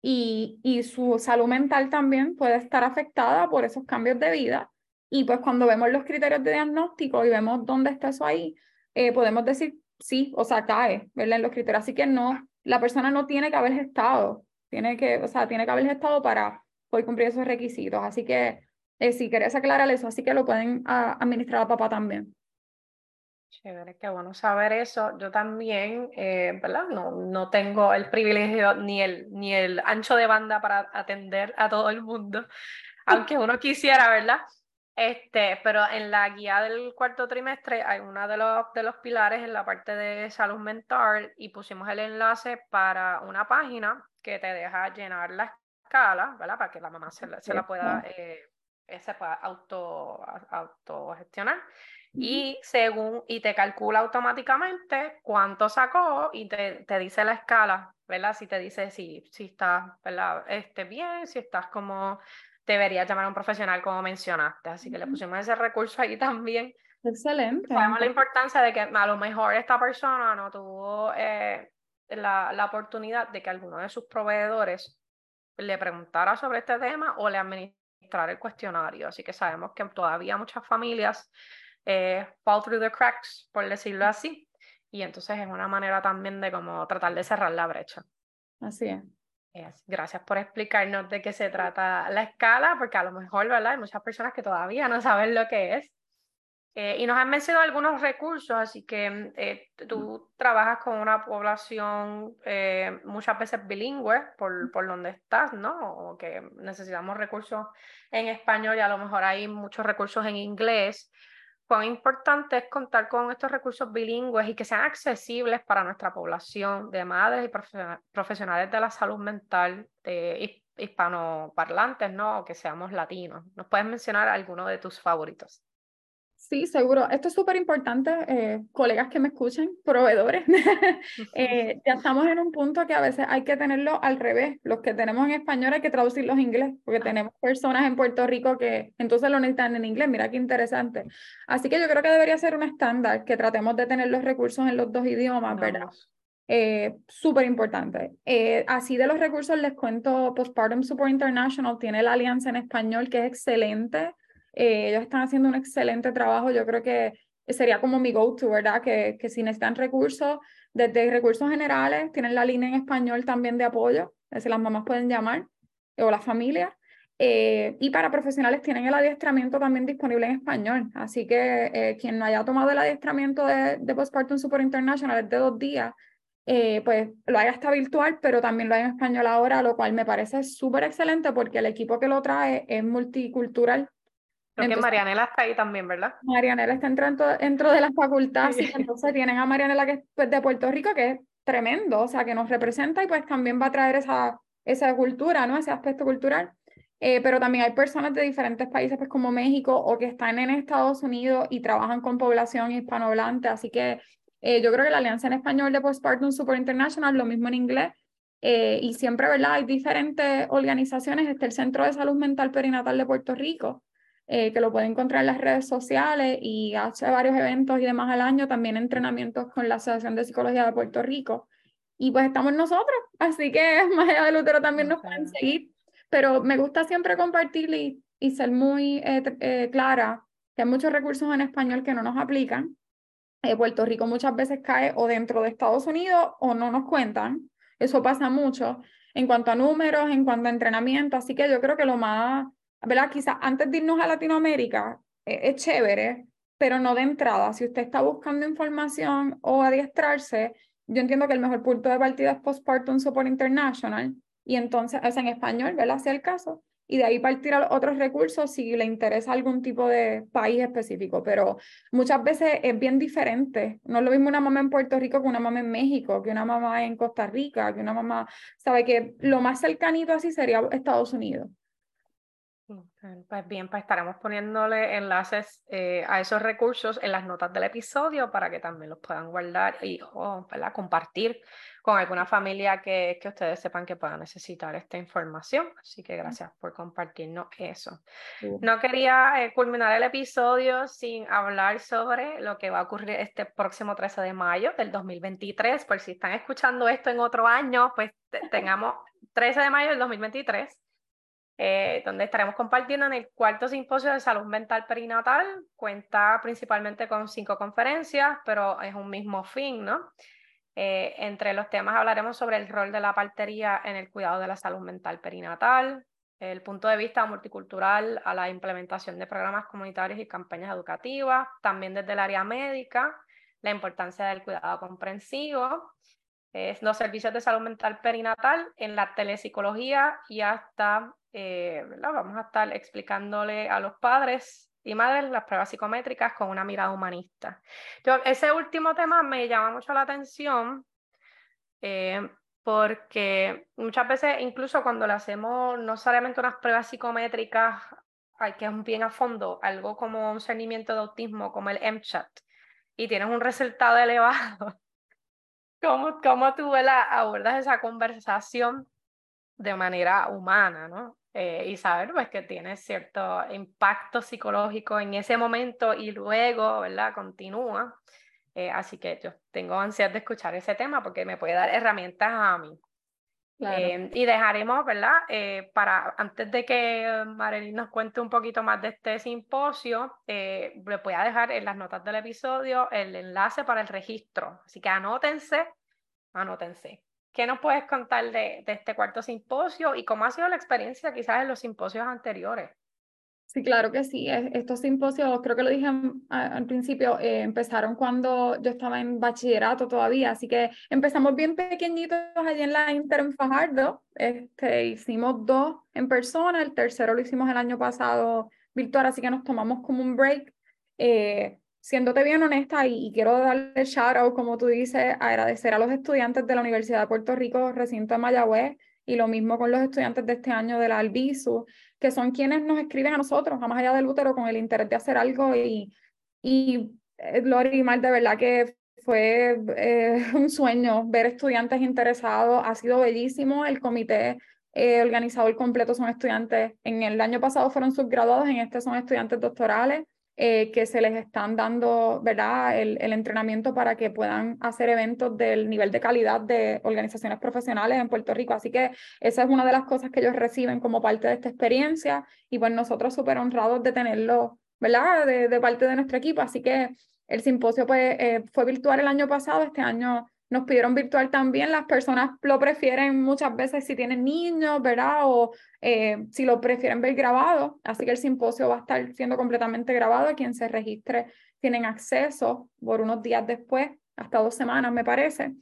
A: y, y su salud mental también puede estar afectada por esos cambios de vida y pues cuando vemos los criterios de diagnóstico y vemos dónde está eso ahí, eh, podemos decir sí, o sea, cae, ¿verdad? En los criterios, así que no, la persona no tiene que haber estado, tiene que, o sea, tiene que haber estado para Puede cumplir esos requisitos. Así que eh, si querés aclarar eso, así que lo pueden ah, administrar a papá también.
B: Chévere, qué bueno saber eso. Yo también, eh, ¿verdad? No, no tengo el privilegio ni el, ni el ancho de banda para atender a todo el mundo, [LAUGHS] aunque uno quisiera, ¿verdad? Este, pero en la guía del cuarto trimestre hay uno de los, de los pilares en la parte de salud mental y pusimos el enlace para una página que te deja llenar las ¿verdad? Para que la mamá se la, pueda eh, se pueda auto, autogestionar. Y según, y te calcula automáticamente cuánto sacó y te, te, dice la escala, ¿verdad? Si te dice si, si estás, ¿verdad? Este, bien, si estás como, deberías llamar a un profesional como mencionaste. Así que le pusimos ese recurso ahí [LAUGHS] también.
A: Excelente.
B: Sabemos la importancia de que a lo mejor esta persona no tuvo eh, la, la oportunidad de que alguno de sus proveedores le preguntara sobre este tema o le administrar el cuestionario. Así que sabemos que todavía muchas familias eh, fall through the cracks, por decirlo así. Y entonces es una manera también de como tratar de cerrar la brecha.
A: Así es.
B: Gracias por explicarnos de qué se trata la escala, porque a lo mejor, ¿verdad? Hay muchas personas que todavía no saben lo que es. Eh, y nos han mencionado algunos recursos, así que eh, tú trabajas con una población eh, muchas veces bilingüe por, por donde estás, ¿no? O que necesitamos recursos en español y a lo mejor hay muchos recursos en inglés. Cuán importante es contar con estos recursos bilingües y que sean accesibles para nuestra población de madres y profesionales de la salud mental de hispanoparlantes, ¿no? O que seamos latinos. ¿Nos puedes mencionar alguno de tus favoritos?
A: Sí, seguro. Esto es súper importante, eh, colegas que me escuchen, proveedores. [LAUGHS] eh, ya estamos en un punto que a veces hay que tenerlo al revés. Los que tenemos en español hay que traducirlos en inglés, porque tenemos personas en Puerto Rico que entonces lo necesitan en inglés. Mira qué interesante. Así que yo creo que debería ser un estándar que tratemos de tener los recursos en los dos idiomas, ¿verdad? Eh, súper importante. Eh, así de los recursos les cuento, Postpartum Support International tiene la alianza en español que es excelente. Eh, ellos están haciendo un excelente trabajo. Yo creo que sería como mi go-to, ¿verdad? Que, que si necesitan recursos, desde recursos generales, tienen la línea en español también de apoyo, es decir, las mamás pueden llamar, o las familias. Eh, y para profesionales tienen el adiestramiento también disponible en español. Así que eh, quien no haya tomado el adiestramiento de, de Postpartum Support International es de dos días, pues lo haga hasta virtual, pero también lo hay en español ahora, lo cual me parece súper excelente porque el equipo que lo trae es multicultural
B: Creo que Marianela está ahí también, ¿verdad?
A: Marianela está entrando dentro de la facultad, entonces tienen a Marianela que es pues, de Puerto Rico, que es tremendo, o sea, que nos representa y pues también va a traer esa, esa cultura, ¿no? Ese aspecto cultural. Eh, pero también hay personas de diferentes países, pues como México, o que están en Estados Unidos y trabajan con población hispanohablante, así que eh, yo creo que la Alianza en Español de Postpartum Super International, lo mismo en inglés, eh, y siempre, ¿verdad? Hay diferentes organizaciones, está el Centro de Salud Mental Perinatal de Puerto Rico, eh, que lo pueden encontrar en las redes sociales y hace varios eventos y demás al año, también entrenamientos con la Asociación de Psicología de Puerto Rico. Y pues estamos nosotros, así que más allá del útero también nos pueden seguir. Pero me gusta siempre compartir y, y ser muy eh, eh, clara que hay muchos recursos en español que no nos aplican. Puerto Rico muchas veces cae o dentro de Estados Unidos o no nos cuentan. Eso pasa mucho en cuanto a números, en cuanto a entrenamiento. Así que yo creo que lo más ¿verdad? Quizás antes de irnos a Latinoamérica eh, es chévere, pero no de entrada. Si usted está buscando información o adiestrarse, yo entiendo que el mejor punto de partida es Postpartum Support International y entonces es en español, ¿verdad? Sea el caso. Y de ahí partir a otros recursos si le interesa algún tipo de país específico. Pero muchas veces es bien diferente. No es lo mismo una mamá en Puerto Rico que una mamá en México, que una mamá en Costa Rica, que una mamá, sabe que lo más cercanito así sería Estados Unidos.
B: Pues bien, pues estaremos poniéndole enlaces eh, a esos recursos en las notas del episodio para que también los puedan guardar y compartir con alguna familia que, que ustedes sepan que pueda necesitar esta información. Así que gracias por compartirnos eso. No quería eh, culminar el episodio sin hablar sobre lo que va a ocurrir este próximo 13 de mayo del 2023. Por si están escuchando esto en otro año, pues tengamos 13 de mayo del 2023 eh, donde estaremos compartiendo en el cuarto simposio de salud mental perinatal. Cuenta principalmente con cinco conferencias, pero es un mismo fin, ¿no? Eh, entre los temas hablaremos sobre el rol de la partería en el cuidado de la salud mental perinatal, el punto de vista multicultural a la implementación de programas comunitarios y campañas educativas, también desde el área médica, la importancia del cuidado comprensivo, los servicios de salud mental perinatal en la telepsicología y hasta eh, vamos a estar explicándole a los padres y madres las pruebas psicométricas con una mirada humanista. Yo, ese último tema me llama mucho la atención eh, porque muchas veces, incluso cuando le hacemos no solamente unas pruebas psicométricas hay que es bien a fondo, algo como un seguimiento de autismo, como el MCHAT, y tienes un resultado [LAUGHS] elevado, ¿cómo, cómo tú la, abordas esa conversación de manera humana, ¿no? Eh, y saber pues, que tiene cierto impacto psicológico en ese momento y luego, ¿verdad? Continúa. Eh, así que yo tengo ansias de escuchar ese tema porque me puede dar herramientas a mí. Em, y dejaremos, ¿verdad? Eh, para antes de que Marilyn nos cuente un poquito más de este simposio, le voy a dejar en las notas del episodio el enlace para el registro. Así que anótense, anótense. ¿Qué nos puedes contar de, este cuarto simposio y cómo ha sido la experiencia quizás en los simposios anteriores?
A: Sí, claro que sí. Estos simposios, creo que lo dije al principio, eh, empezaron cuando yo estaba en bachillerato todavía, así que empezamos bien pequeñitos allí en la Inter en Fajardo. Este, hicimos dos en persona, el tercero lo hicimos el año pasado virtual, así que nos tomamos como un break. Eh, siéndote bien honesta y, quiero darle shout out, como tú dices, agradecer a los estudiantes de la Universidad de Puerto Rico, recinto de Mayagüez, y lo mismo con los estudiantes de este año de la Albizu, que son quienes nos escriben a nosotros, a más allá del útero, con el interés de hacer algo. Y, y eh, Lori Mal, de verdad que fue eh, [LAUGHS] un sueño ver estudiantes interesados, ha sido bellísimo. El comité eh, organizador completo son estudiantes, en el año pasado fueron subgraduados, en este son estudiantes doctorales. Eh, que se les están dando ¿verdad? El, entrenamiento para que puedan hacer eventos del nivel de calidad de organizaciones profesionales en Puerto Rico. Así que esa es una de las cosas que ellos reciben como parte de esta experiencia y pues nosotros súper honrados de tenerlo ¿verdad? De, de, parte de nuestro equipo. Así que el simposio pues, eh, fue virtual el año pasado, este año nos pidieron virtual también, las personas lo prefieren muchas veces si tienen niños, ¿verdad? O eh, si lo prefieren ver grabado. Así que el simposio va a estar siendo completamente grabado. Quien se registre tienen acceso por unos días después, hasta dos semanas me parece.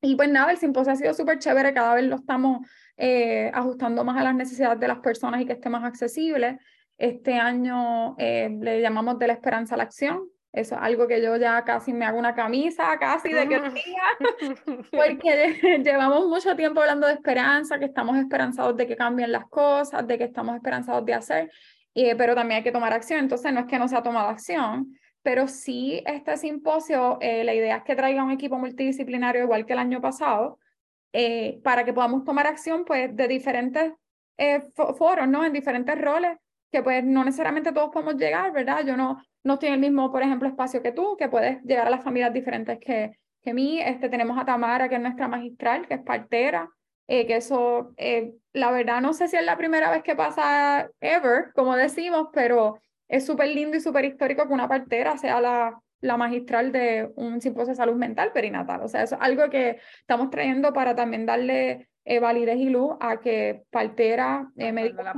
A: Y pues nada, el simposio ha sido súper chévere, cada vez lo estamos eh, ajustando más a las necesidades de las personas y que esté más accesible. Este año eh, le llamamos de la esperanza a la acción, eso es algo que yo ya casi me hago una camisa, casi de que [LAUGHS] día, porque [LAUGHS] llevamos mucho tiempo hablando de esperanza, que estamos esperanzados de que cambien las cosas, de que estamos esperanzados de hacer, eh, pero también hay que tomar acción. Entonces, no es que no se ha tomado acción, pero sí este simposio, eh, la idea es que traiga un equipo multidisciplinario igual que el año pasado, eh, para que podamos tomar acción pues de diferentes foros, ¿no? En diferentes roles, que pues no necesariamente todos podemos llegar, ¿verdad? Yo no, no tiene el mismo, por ejemplo, espacio que tú, que puedes llegar a las familias diferentes que, que mí. Este, tenemos a Tamara, que es nuestra magistral, que es partera, eh, que eso, eh, la verdad, no sé si es la primera vez que pasa ever, como decimos, pero es súper lindo y súper histórico que una partera sea la, la magistral de un simposio de salud mental perinatal. O sea, eso es algo que estamos trayendo para también darle eh, validez y luz a que partera, médicos
B: la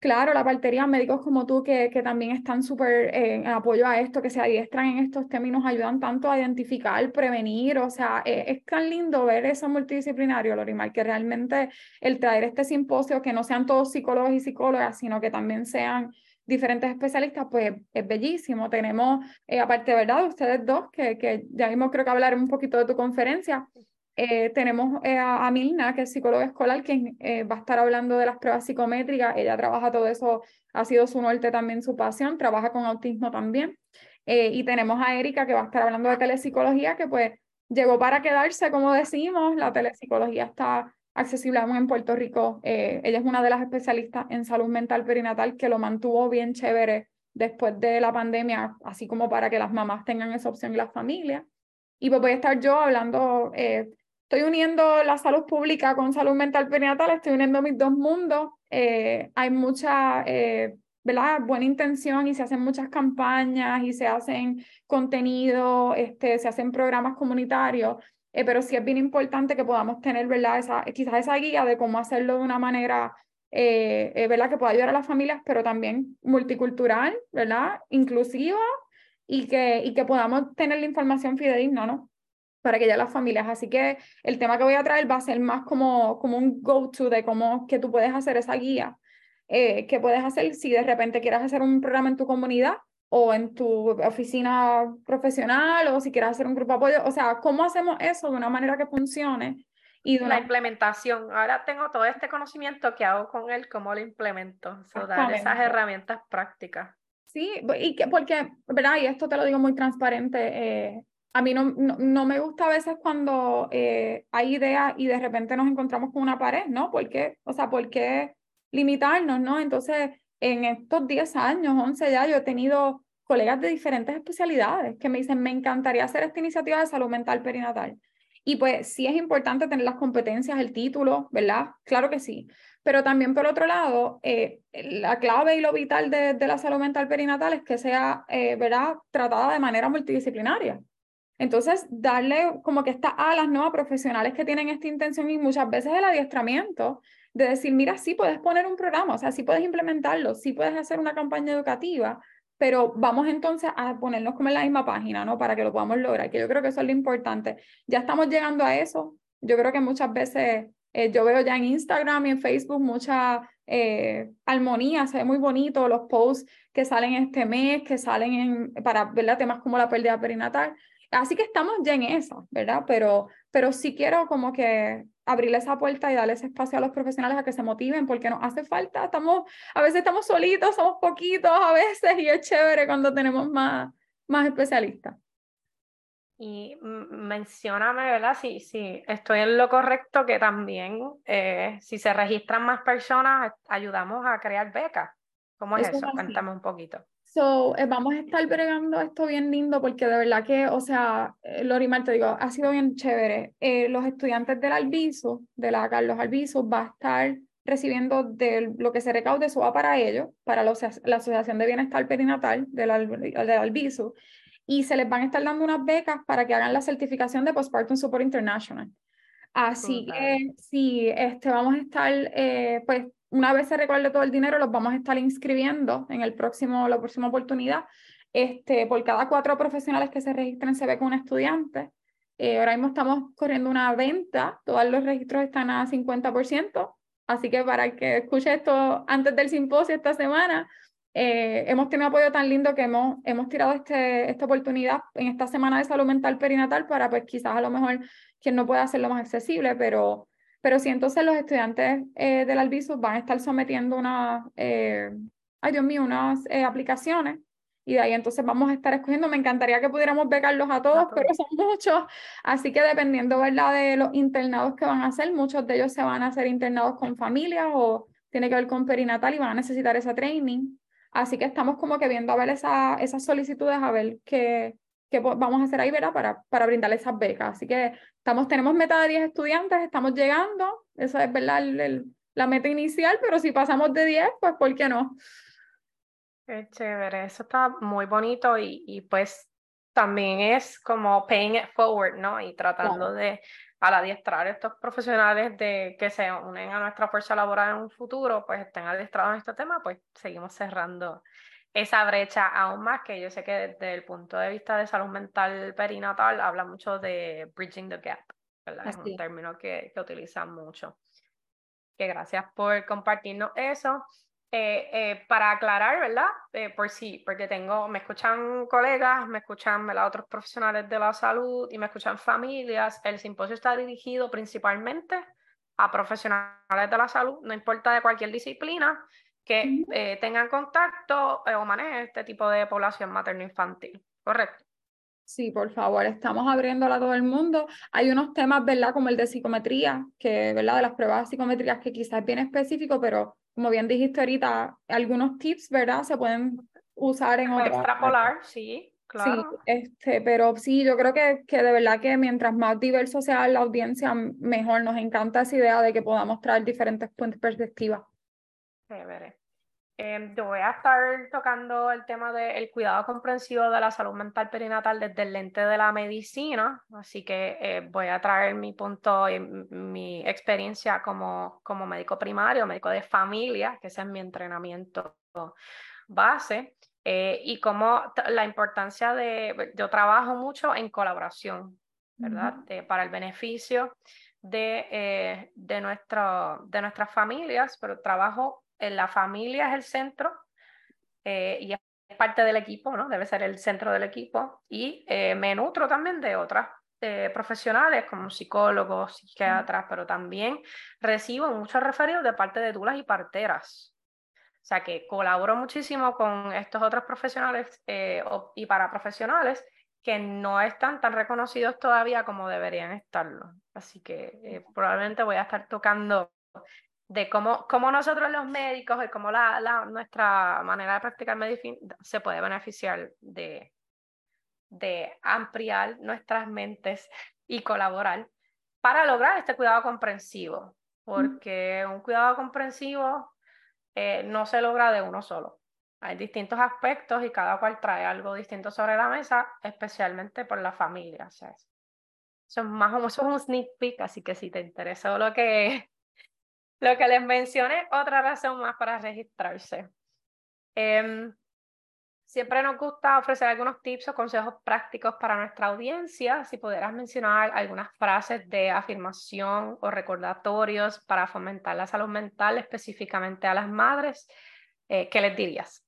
A: Claro, la partería, médicos como tú que, que también están súper en apoyo a esto, que se adiestran en estos términos, ayudan tanto a identificar, prevenir, o sea, eh, es tan lindo ver eso multidisciplinario, Lorimar, que realmente el traer este simposio, que no sean todos psicólogos y psicólogas, sino que también sean diferentes especialistas, pues es bellísimo. Tenemos, eh, aparte, ¿verdad? Ustedes dos, que, que ya mismo creo que hablar un poquito de tu conferencia, eh, tenemos eh, a, Milna, que es psicóloga escolar, quien eh, va a estar hablando de las pruebas psicométricas. Ella trabaja todo eso, ha sido su norte también, su pasión, trabaja con autismo también. y tenemos a Erika, que va a estar hablando de telepsicología, que pues llegó para quedarse, como decimos. La telepsicología está accesible aún en Puerto Rico. ella es una de las especialistas en salud mental perinatal que lo mantuvo bien chévere después de la pandemia, así como para que las mamás tengan esa opción y las familias. Y pues voy a estar yo hablando estoy uniendo la salud pública con salud mental perinatal, estoy uniendo mis dos mundos. Eh, hay mucha eh, ¿verdad? buena intención y se hacen muchas campañas y se hacen contenido, este, se hacen programas comunitarios, eh, pero sí es bien importante que podamos tener ¿verdad? Esa, quizás esa guía de cómo hacerlo de una manera ¿verdad? que pueda ayudar a las familias, pero también multicultural, ¿verdad? inclusiva y que, y que podamos tener la información fidedigna, ¿no? Para que ya las familias. Así que el tema que voy a traer va a ser más como, como un go-to de cómo que tú puedes hacer esa guía, eh, que puedes hacer si de repente quieres hacer un programa en tu comunidad o en tu oficina profesional o si quieres hacer un grupo de apoyo. O sea, ¿cómo hacemos eso de una manera que funcione?
B: Y la implementación. Ahora tengo todo este conocimiento, ¿qué hago con él? ¿Cómo lo implemento? So, dar esas herramientas prácticas.
A: Sí, y que, porque, ¿verdad? Y esto te lo digo muy transparente. Eh, a mí no, no, me gusta a veces cuando eh, hay ideas y de repente nos encontramos con una pared, ¿no? ¿Por qué? O sea, ¿por qué limitarnos, no? Entonces, en estos 10 años, 11 ya, yo he tenido colegas de diferentes especialidades que me dicen, me encantaría hacer esta iniciativa de salud mental perinatal. Y pues sí es importante tener las competencias, el título, ¿verdad? Claro que sí. Pero también por otro lado, eh, la clave y lo vital de, de, la salud mental perinatal es que sea, eh, ¿verdad?, tratada de manera multidisciplinaria. Entonces, darle como que estas alas ¿no? a profesionales que tienen esta intención y muchas veces el adiestramiento de decir, mira, sí puedes poner un programa, o sea, sí puedes implementarlo, sí puedes hacer una campaña educativa, pero vamos entonces a ponernos como en la misma página, ¿no? Para que lo podamos lograr, que yo creo que eso es lo importante. Ya estamos llegando a eso. Yo creo que muchas veces eh, yo veo ya en Instagram y en Facebook mucha eh, armonía, se ve muy bonito los posts que salen este mes, que salen en, para ver temas como la pérdida perinatal. Así que estamos ya en eso, ¿verdad? Pero, pero sí quiero como que abrirle esa puerta y darle ese espacio a los profesionales a que se motiven porque nos hace falta. Estamos, a veces estamos solitos, somos poquitos a veces y es chévere cuando tenemos más, más especialistas.
B: Y mencioname, ¿verdad? Si, si estoy en lo correcto, que también eh, si se registran más personas, ayudamos a crear becas. ¿Cómo es eso? Cuéntame un poquito.
A: So, eh, vamos a estar bregando esto bien lindo porque de verdad que, o sea, eh, Lorimar, te digo, ha sido bien chévere. Eh, los estudiantes del Albizu, de la Carlos Albizu, va a estar recibiendo de lo que se recaude, eso va para ellos, para la, Asociación de Bienestar Perinatal del, del Albizu, y se les van a estar dando unas becas para que hagan la certificación de Postpartum Support International. Así que sí, este, vamos a estar pues una vez se recuerde todo el dinero, los vamos a estar inscribiendo en el próximo, la próxima oportunidad. Este, por cada cuatro profesionales que se registren se ve con un estudiante. Eh, ahora mismo estamos corriendo una venta, todos los registros están a 50%, así que para que escuche esto antes del simposio esta semana, eh, hemos tenido apoyo tan lindo que hemos, hemos tirado este, esta oportunidad en esta semana de salud mental perinatal para pues quizás a lo mejor quien no pueda hacerlo más accesible, pero pero sí, entonces los estudiantes eh, del Albizu van a estar sometiendo unas, eh, ay Dios mío, unas eh, aplicaciones y de ahí entonces vamos a estar escogiendo. Me encantaría que pudiéramos becarlos a todos, pero son muchos, así que dependiendo ¿verdad? de los internados que van a hacer, muchos de ellos se van a hacer internados con familias o tiene que ver con perinatal y van a necesitar esa training. Así que estamos como que viendo a ver esa, esas solicitudes, a ver qué, qué vamos a hacer ahí, ¿verdad? Para, para brindarle esas becas. Así que estamos, tenemos meta de 10 estudiantes, estamos llegando, esa es, ¿verdad? la meta inicial, pero si pasamos de 10, pues ¿por qué no?
B: Qué chévere, eso está muy bonito y, y pues también es como paying it forward, ¿no? Y tratando de al adiestrar a estos profesionales de que se unen a nuestra fuerza laboral en un futuro, pues estén adiestrados en este tema, pues seguimos cerrando esa brecha aún más, que yo sé que desde el punto de vista de salud mental perinatal habla mucho de bridging the gap, ¿verdad? Es un término que, que utilizan mucho. Que gracias por compartirnos eso. Eh, eh, para aclarar, ¿verdad? Eh, por sí, porque tengo, me escuchan colegas, me escuchan ¿verdad? otros profesionales de la salud y me escuchan familias. El simposio está dirigido principalmente a profesionales de la salud, no importa de cualquier disciplina, que eh, tengan contacto eh, o manejen este tipo de población materno-infantil, ¿correcto?
A: Sí, por favor, estamos abriéndola a todo el mundo. Hay unos temas, ¿verdad? Como el de psicometría, que, ¿verdad? De las pruebas de psicometría que quizás es bien específico, pero como bien dijiste ahorita, algunos tips, ¿verdad? Se pueden usar en otros.
B: Extrapolar, sí, claro.
A: Sí, este, pero sí, yo creo que, que de verdad que mientras más diverso sea la audiencia, mejor. Nos encanta esa idea de que podamos traer diferentes puntos de perspectiva.
B: Eh, yo voy a estar tocando el tema del cuidado comprensivo de la salud mental perinatal desde el lente de la medicina, así que eh, voy a traer mi punto y mi experiencia como, como médico primario, médico de familia, que ese es mi entrenamiento base, eh, y como la importancia de, yo trabajo mucho en colaboración, ¿verdad? para el beneficio de, de, nuestro, de nuestras familias, pero trabajo la familia es el centro eh, y es parte del equipo, ¿no? Debe ser el centro del equipo y eh, me nutro también de otras eh, profesionales como psicólogos, psiquiatras, pero también recibo muchos referidos de parte de dulas y parteras. O sea que colaboro muchísimo con estos otros profesionales eh, y para profesionales que no están tan reconocidos todavía como deberían estarlo. Así que eh, probablemente voy a estar tocando de cómo, cómo nosotros los médicos y cómo la, la, nuestra manera de practicar medicina se puede beneficiar de, de ampliar nuestras mentes y colaborar para lograr este cuidado comprensivo, porque un cuidado comprensivo eh, no se logra de uno solo. Hay distintos aspectos y cada cual trae algo distinto sobre la mesa, especialmente por la familia. O sea, eso, es más o menos un sneak peek, así que si te interesó lo que, lo que les mencioné, otra razón más para registrarse. Eh, Siempre nos gusta ofrecer algunos tips o consejos prácticos para nuestra audiencia. Si pudieras mencionar algunas frases de afirmación o recordatorios para fomentar la salud mental específicamente a las madres, eh, ¿qué les dirías?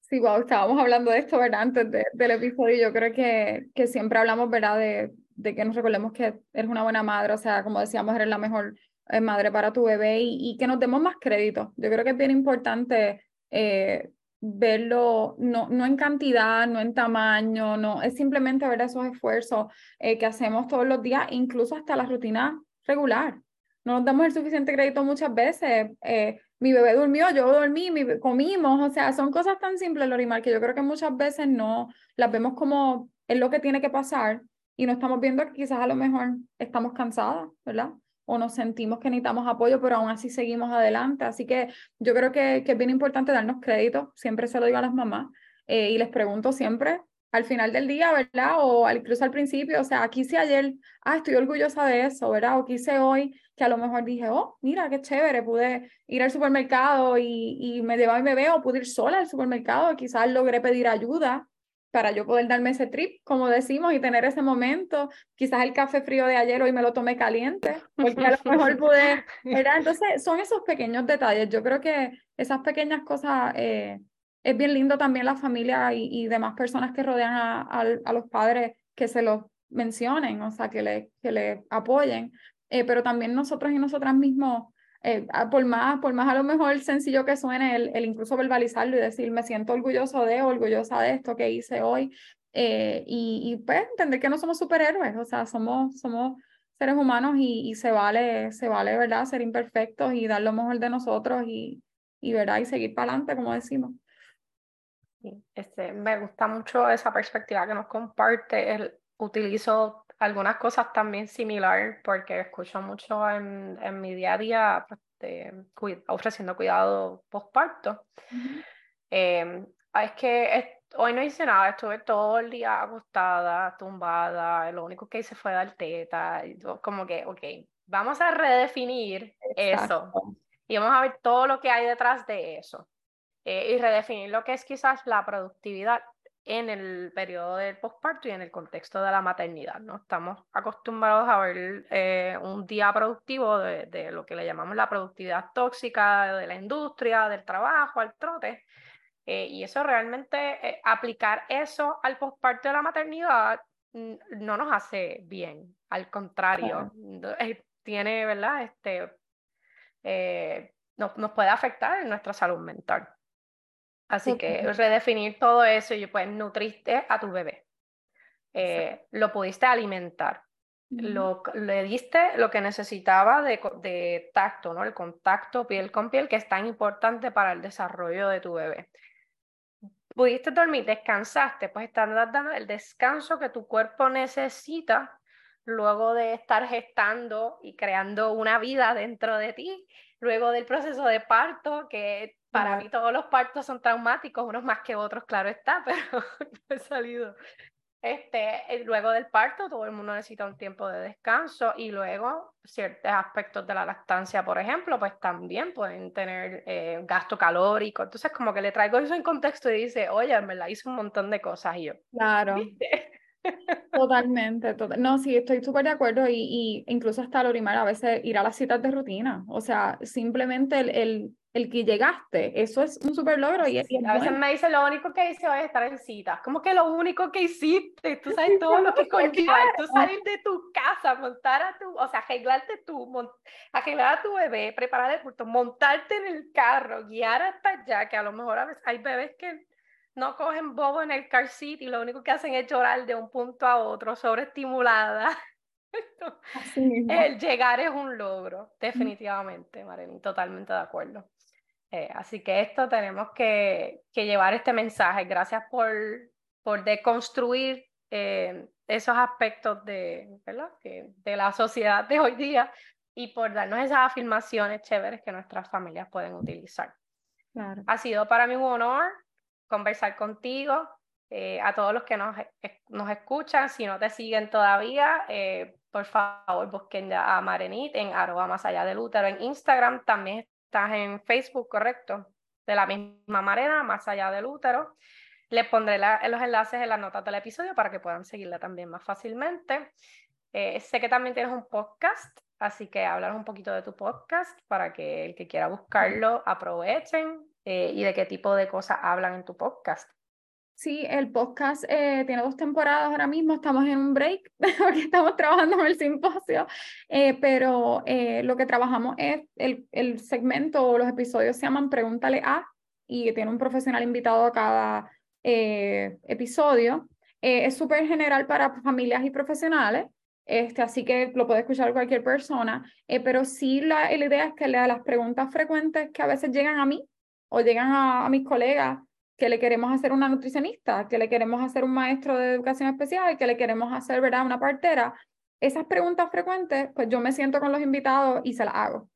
A: Sí, wow, estábamos hablando de esto, ¿verdad? Antes del episodio, yo creo que, que siempre hablamos, ¿verdad? De, de, que nos recordemos que eres una buena madre, o sea, como decíamos, eres la mejor eh, madre para tu bebé y, y, que nos demos más crédito. Yo creo que es bien importante eh, verlo no, no en cantidad, no en tamaño, no, es simplemente ver esos esfuerzos eh, que hacemos todos los días, incluso hasta la rutina regular. No nos damos el suficiente crédito muchas veces. Eh, mi bebé durmió, yo dormí, mi, comimos, o sea, son cosas tan simples, Lorimar, que yo creo que muchas veces no las vemos como es lo que tiene que pasar y no estamos viendo que quizás a lo mejor estamos cansadas, ¿verdad? O nos sentimos que necesitamos apoyo, pero aún así seguimos adelante. Así que yo creo que, que es bien importante darnos crédito, siempre se lo digo a las mamás eh, y les pregunto siempre al final del día, ¿verdad? O incluso al principio, o sea, aquí hice ayer, ah, estoy orgullosa de eso, ¿verdad? O quise hoy, que a lo mejor dije, oh, mira, qué chévere, pude ir al supermercado y, y me llevaba mi bebé o pude ir sola al supermercado, quizás logré pedir ayuda, para yo poder darme ese trip, como decimos, y tener ese momento. Quizás el café frío de ayer hoy me lo tomé caliente, porque a lo [LAUGHS] mejor pude, ¿verdad? Entonces, son esos pequeños detalles. Yo creo que esas pequeñas cosas, eh, es bien lindo también la familia y, y demás personas que rodean a, a, los padres que se los mencionen, o sea, que le, que le apoyen, eh, pero también nosotros y nosotras mismos eh, por, más, por más a lo mejor sencillo que suene el, el, incluso verbalizarlo y decir, me siento orgulloso de, orgullosa de esto que hice hoy, eh, y, y, pues entender que no somos superhéroes, o sea, somos, somos seres humanos y, y, se vale, se vale, ¿verdad? Ser imperfectos y dar lo mejor de nosotros y, y ¿verdad? Y seguir para adelante, como decimos.
B: Este, me gusta mucho esa perspectiva que nos comparte. El, utilizo algunas cosas también similar porque escucho mucho en, en mi día a día pues, ofreciendo cuidado postparto. Em, es que hoy no hice nada, estuve todo el día acostada, tumbada, lo único que hice fue dar teta, y como que, ok, vamos a redefinir eso y vamos a ver todo lo que hay detrás de eso. Eh, y redefinir lo que es quizás la productividad en el periodo del posparto y en el contexto de la maternidad. ¿no? Estamos acostumbrados a ver eh, un día productivo de, de, lo que le llamamos la productividad tóxica de la industria, del trabajo, al trote. Eh, y eso realmente, eh, aplicar eso al posparto de la maternidad no nos hace bien, al contrario, tiene, ¿verdad? Este, nos, nos puede afectar en nuestra salud mental. Así que redefinir todo eso y pues nutriste a tu bebé. Eh, lo pudiste alimentar. lo, le diste lo que necesitaba de, de, tacto, ¿no? El contacto piel con piel, que es tan importante para el desarrollo de tu bebé. Pudiste dormir, descansaste, pues estás dando el descanso que tu cuerpo necesita luego de estar gestando y creando una vida dentro de ti, luego del proceso de parto, que para mí todos los partos son traumáticos, unos más que otros, claro está, [LAUGHS] pero no he salido. Este, eh, luego del parto, todo el mundo necesita un tiempo de descanso y luego ciertos aspectos de la lactancia, por ejemplo, pues también pueden tener eh, gasto calórico. Entonces, como que le traigo eso en contexto y dice, oye, me la hice un montón de cosas y yo.
A: Claro. [LAUGHS] Totalmente, no, sí, estoy súper de acuerdo y, y, incluso hasta Lorimar a veces ir a las citas de rutina, o sea, simplemente el, el el que llegaste, eso es un super logro. Y,
B: a veces me dice lo único que hice hoy es estar en cita. Como que lo único que hiciste, tú sabes todo lo que [LAUGHS] conlleva, tú salir de tu casa, montar a tu, o sea, arreglarte tú, arreglar a tu bebé, preparar el culto, montarte en el carro, guiar hasta allá, que a lo mejor a veces hay bebés que no cogen bobo en el car seat y lo único que hacen es llorar de un punto a otro, sobreestimulada. [LAUGHS] el llegar es un logro, definitivamente, Marini, totalmente de acuerdo. Eh, así que esto tenemos que, que, llevar este mensaje. Gracias por, por deconstruir eh, esos aspectos de, ¿verdad? Que, de la sociedad de hoy día y por darnos esas afirmaciones chéveres que nuestras familias pueden utilizar. Claro. Ha sido para mí un honor conversar contigo. Eh, a todos los que nos, nos escuchan, si no te siguen todavía, por favor busquen a Marenit en arroba más allá del útero en Instagram. También estás en Facebook, correcto, de la misma manera, más allá del útero. Les pondré los enlaces en las notas del episodio para que puedan seguirla también más fácilmente. Eh, sé que también tienes un podcast, así que hablar un poquito de tu podcast para que el que quiera buscarlo aprovechen eh, y de qué tipo de cosas hablan en tu podcast.
A: Sí, el podcast eh, tiene dos temporadas ahora mismo, estamos en un break [LAUGHS] porque estamos trabajando en el simposio, eh, pero eh, lo que trabajamos es el, el segmento o los episodios se llaman Pregúntale a y tiene un profesional invitado a cada episodio. es súper general para familias y profesionales, este, así que lo puede escuchar cualquier persona, pero sí la, la, idea es que lea las preguntas frecuentes que a veces llegan a mí o llegan a, a mis colegas que le queremos hacer una nutricionista, que le queremos hacer un maestro de educación especial, que le queremos hacer, ¿verdad?, una partera. Esas preguntas frecuentes, pues yo me siento con los invitados y se las hago.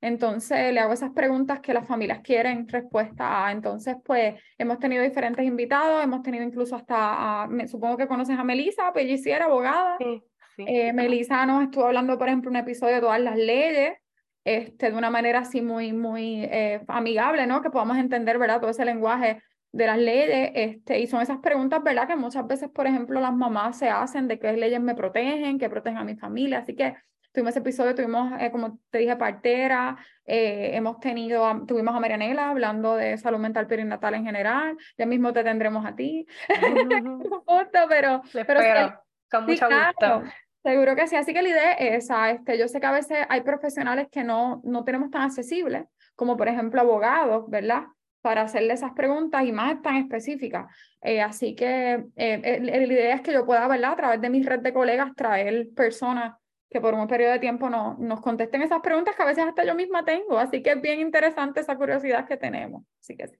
A: Entonces le hago esas preguntas que las familias quieren respuesta a. Entonces, pues hemos tenido diferentes invitados, hemos tenido incluso hasta, me, supongo que conoces a Melisa, Pelliciera, abogada. Sí, sí. Eh, Melisa nos estuvo hablando, por ejemplo, un episodio de todas las leyes, este, de una manera así muy, muy eh, amigable, ¿no? Que podamos entender, ¿verdad? Todo ese lenguaje de las leyes, este, y son esas preguntas, ¿verdad? Que muchas veces, por ejemplo, las mamás se hacen de qué leyes me protegen, qué protegen a mi familia, así que tuvimos ese episodio, tuvimos, eh, como te dije, partera, eh, hemos tenido, tuvimos a Marianela hablando de salud mental perinatal en general, ya mismo te tendremos a ti, [LAUGHS] pero,
B: pero con mucho gusto.
A: Seguro que sí, así que la idea es esa, este, yo sé que a veces hay profesionales que no, no tenemos tan accesibles, como por ejemplo abogados, ¿verdad? para hacerle esas preguntas y más tan específicas. Eh, así que eh, la idea es que yo pueda, ¿verdad? A través de mis red de colegas, traer personas que por un periodo de tiempo no, nos contesten esas preguntas que a veces hasta yo misma tengo. Así que es bien interesante esa curiosidad que tenemos. Así que sí.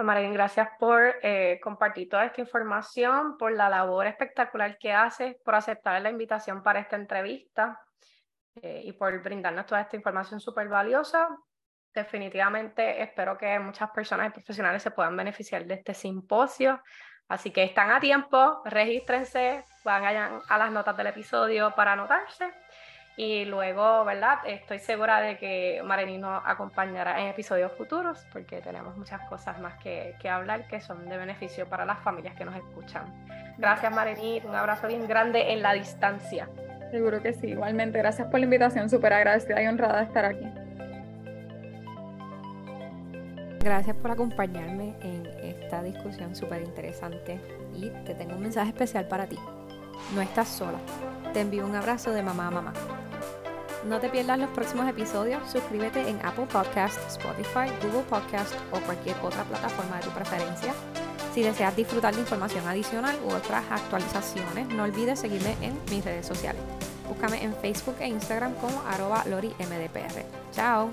B: Pues, Marín, gracias por eh, compartir toda esta información, por la labor espectacular que haces, por aceptar la invitación para esta entrevista y por brindarnos toda esta información súper valiosa definitivamente espero que muchas personas y profesionales se puedan beneficiar de este simposio. Así que están a tiempo, regístrense, vayan a las notas del episodio para anotarse. Y luego, ¿verdad? Estoy segura de que Marení nos acompañará en episodios futuros porque tenemos muchas cosas más que, que hablar que son de beneficio para las familias que nos escuchan. Gracias Marení, un abrazo bien grande en la distancia.
A: Seguro que sí, igualmente. Gracias por la invitación, súper agradecida y honrada de estar aquí.
C: Gracias por acompañarme en esta discusión súper interesante y te tengo un mensaje especial para ti. No estás sola. Te envío un abrazo de mamá a mamá. No te pierdas los próximos episodios. Suscríbete en Apple Podcast, Spotify, Google Podcast o cualquier otra plataforma de tu preferencia. Si deseas disfrutar de información adicional u otras actualizaciones, no olvides seguirme en mis redes sociales. Búscame en Facebook e Instagram como arroba lorimdpr. Chao.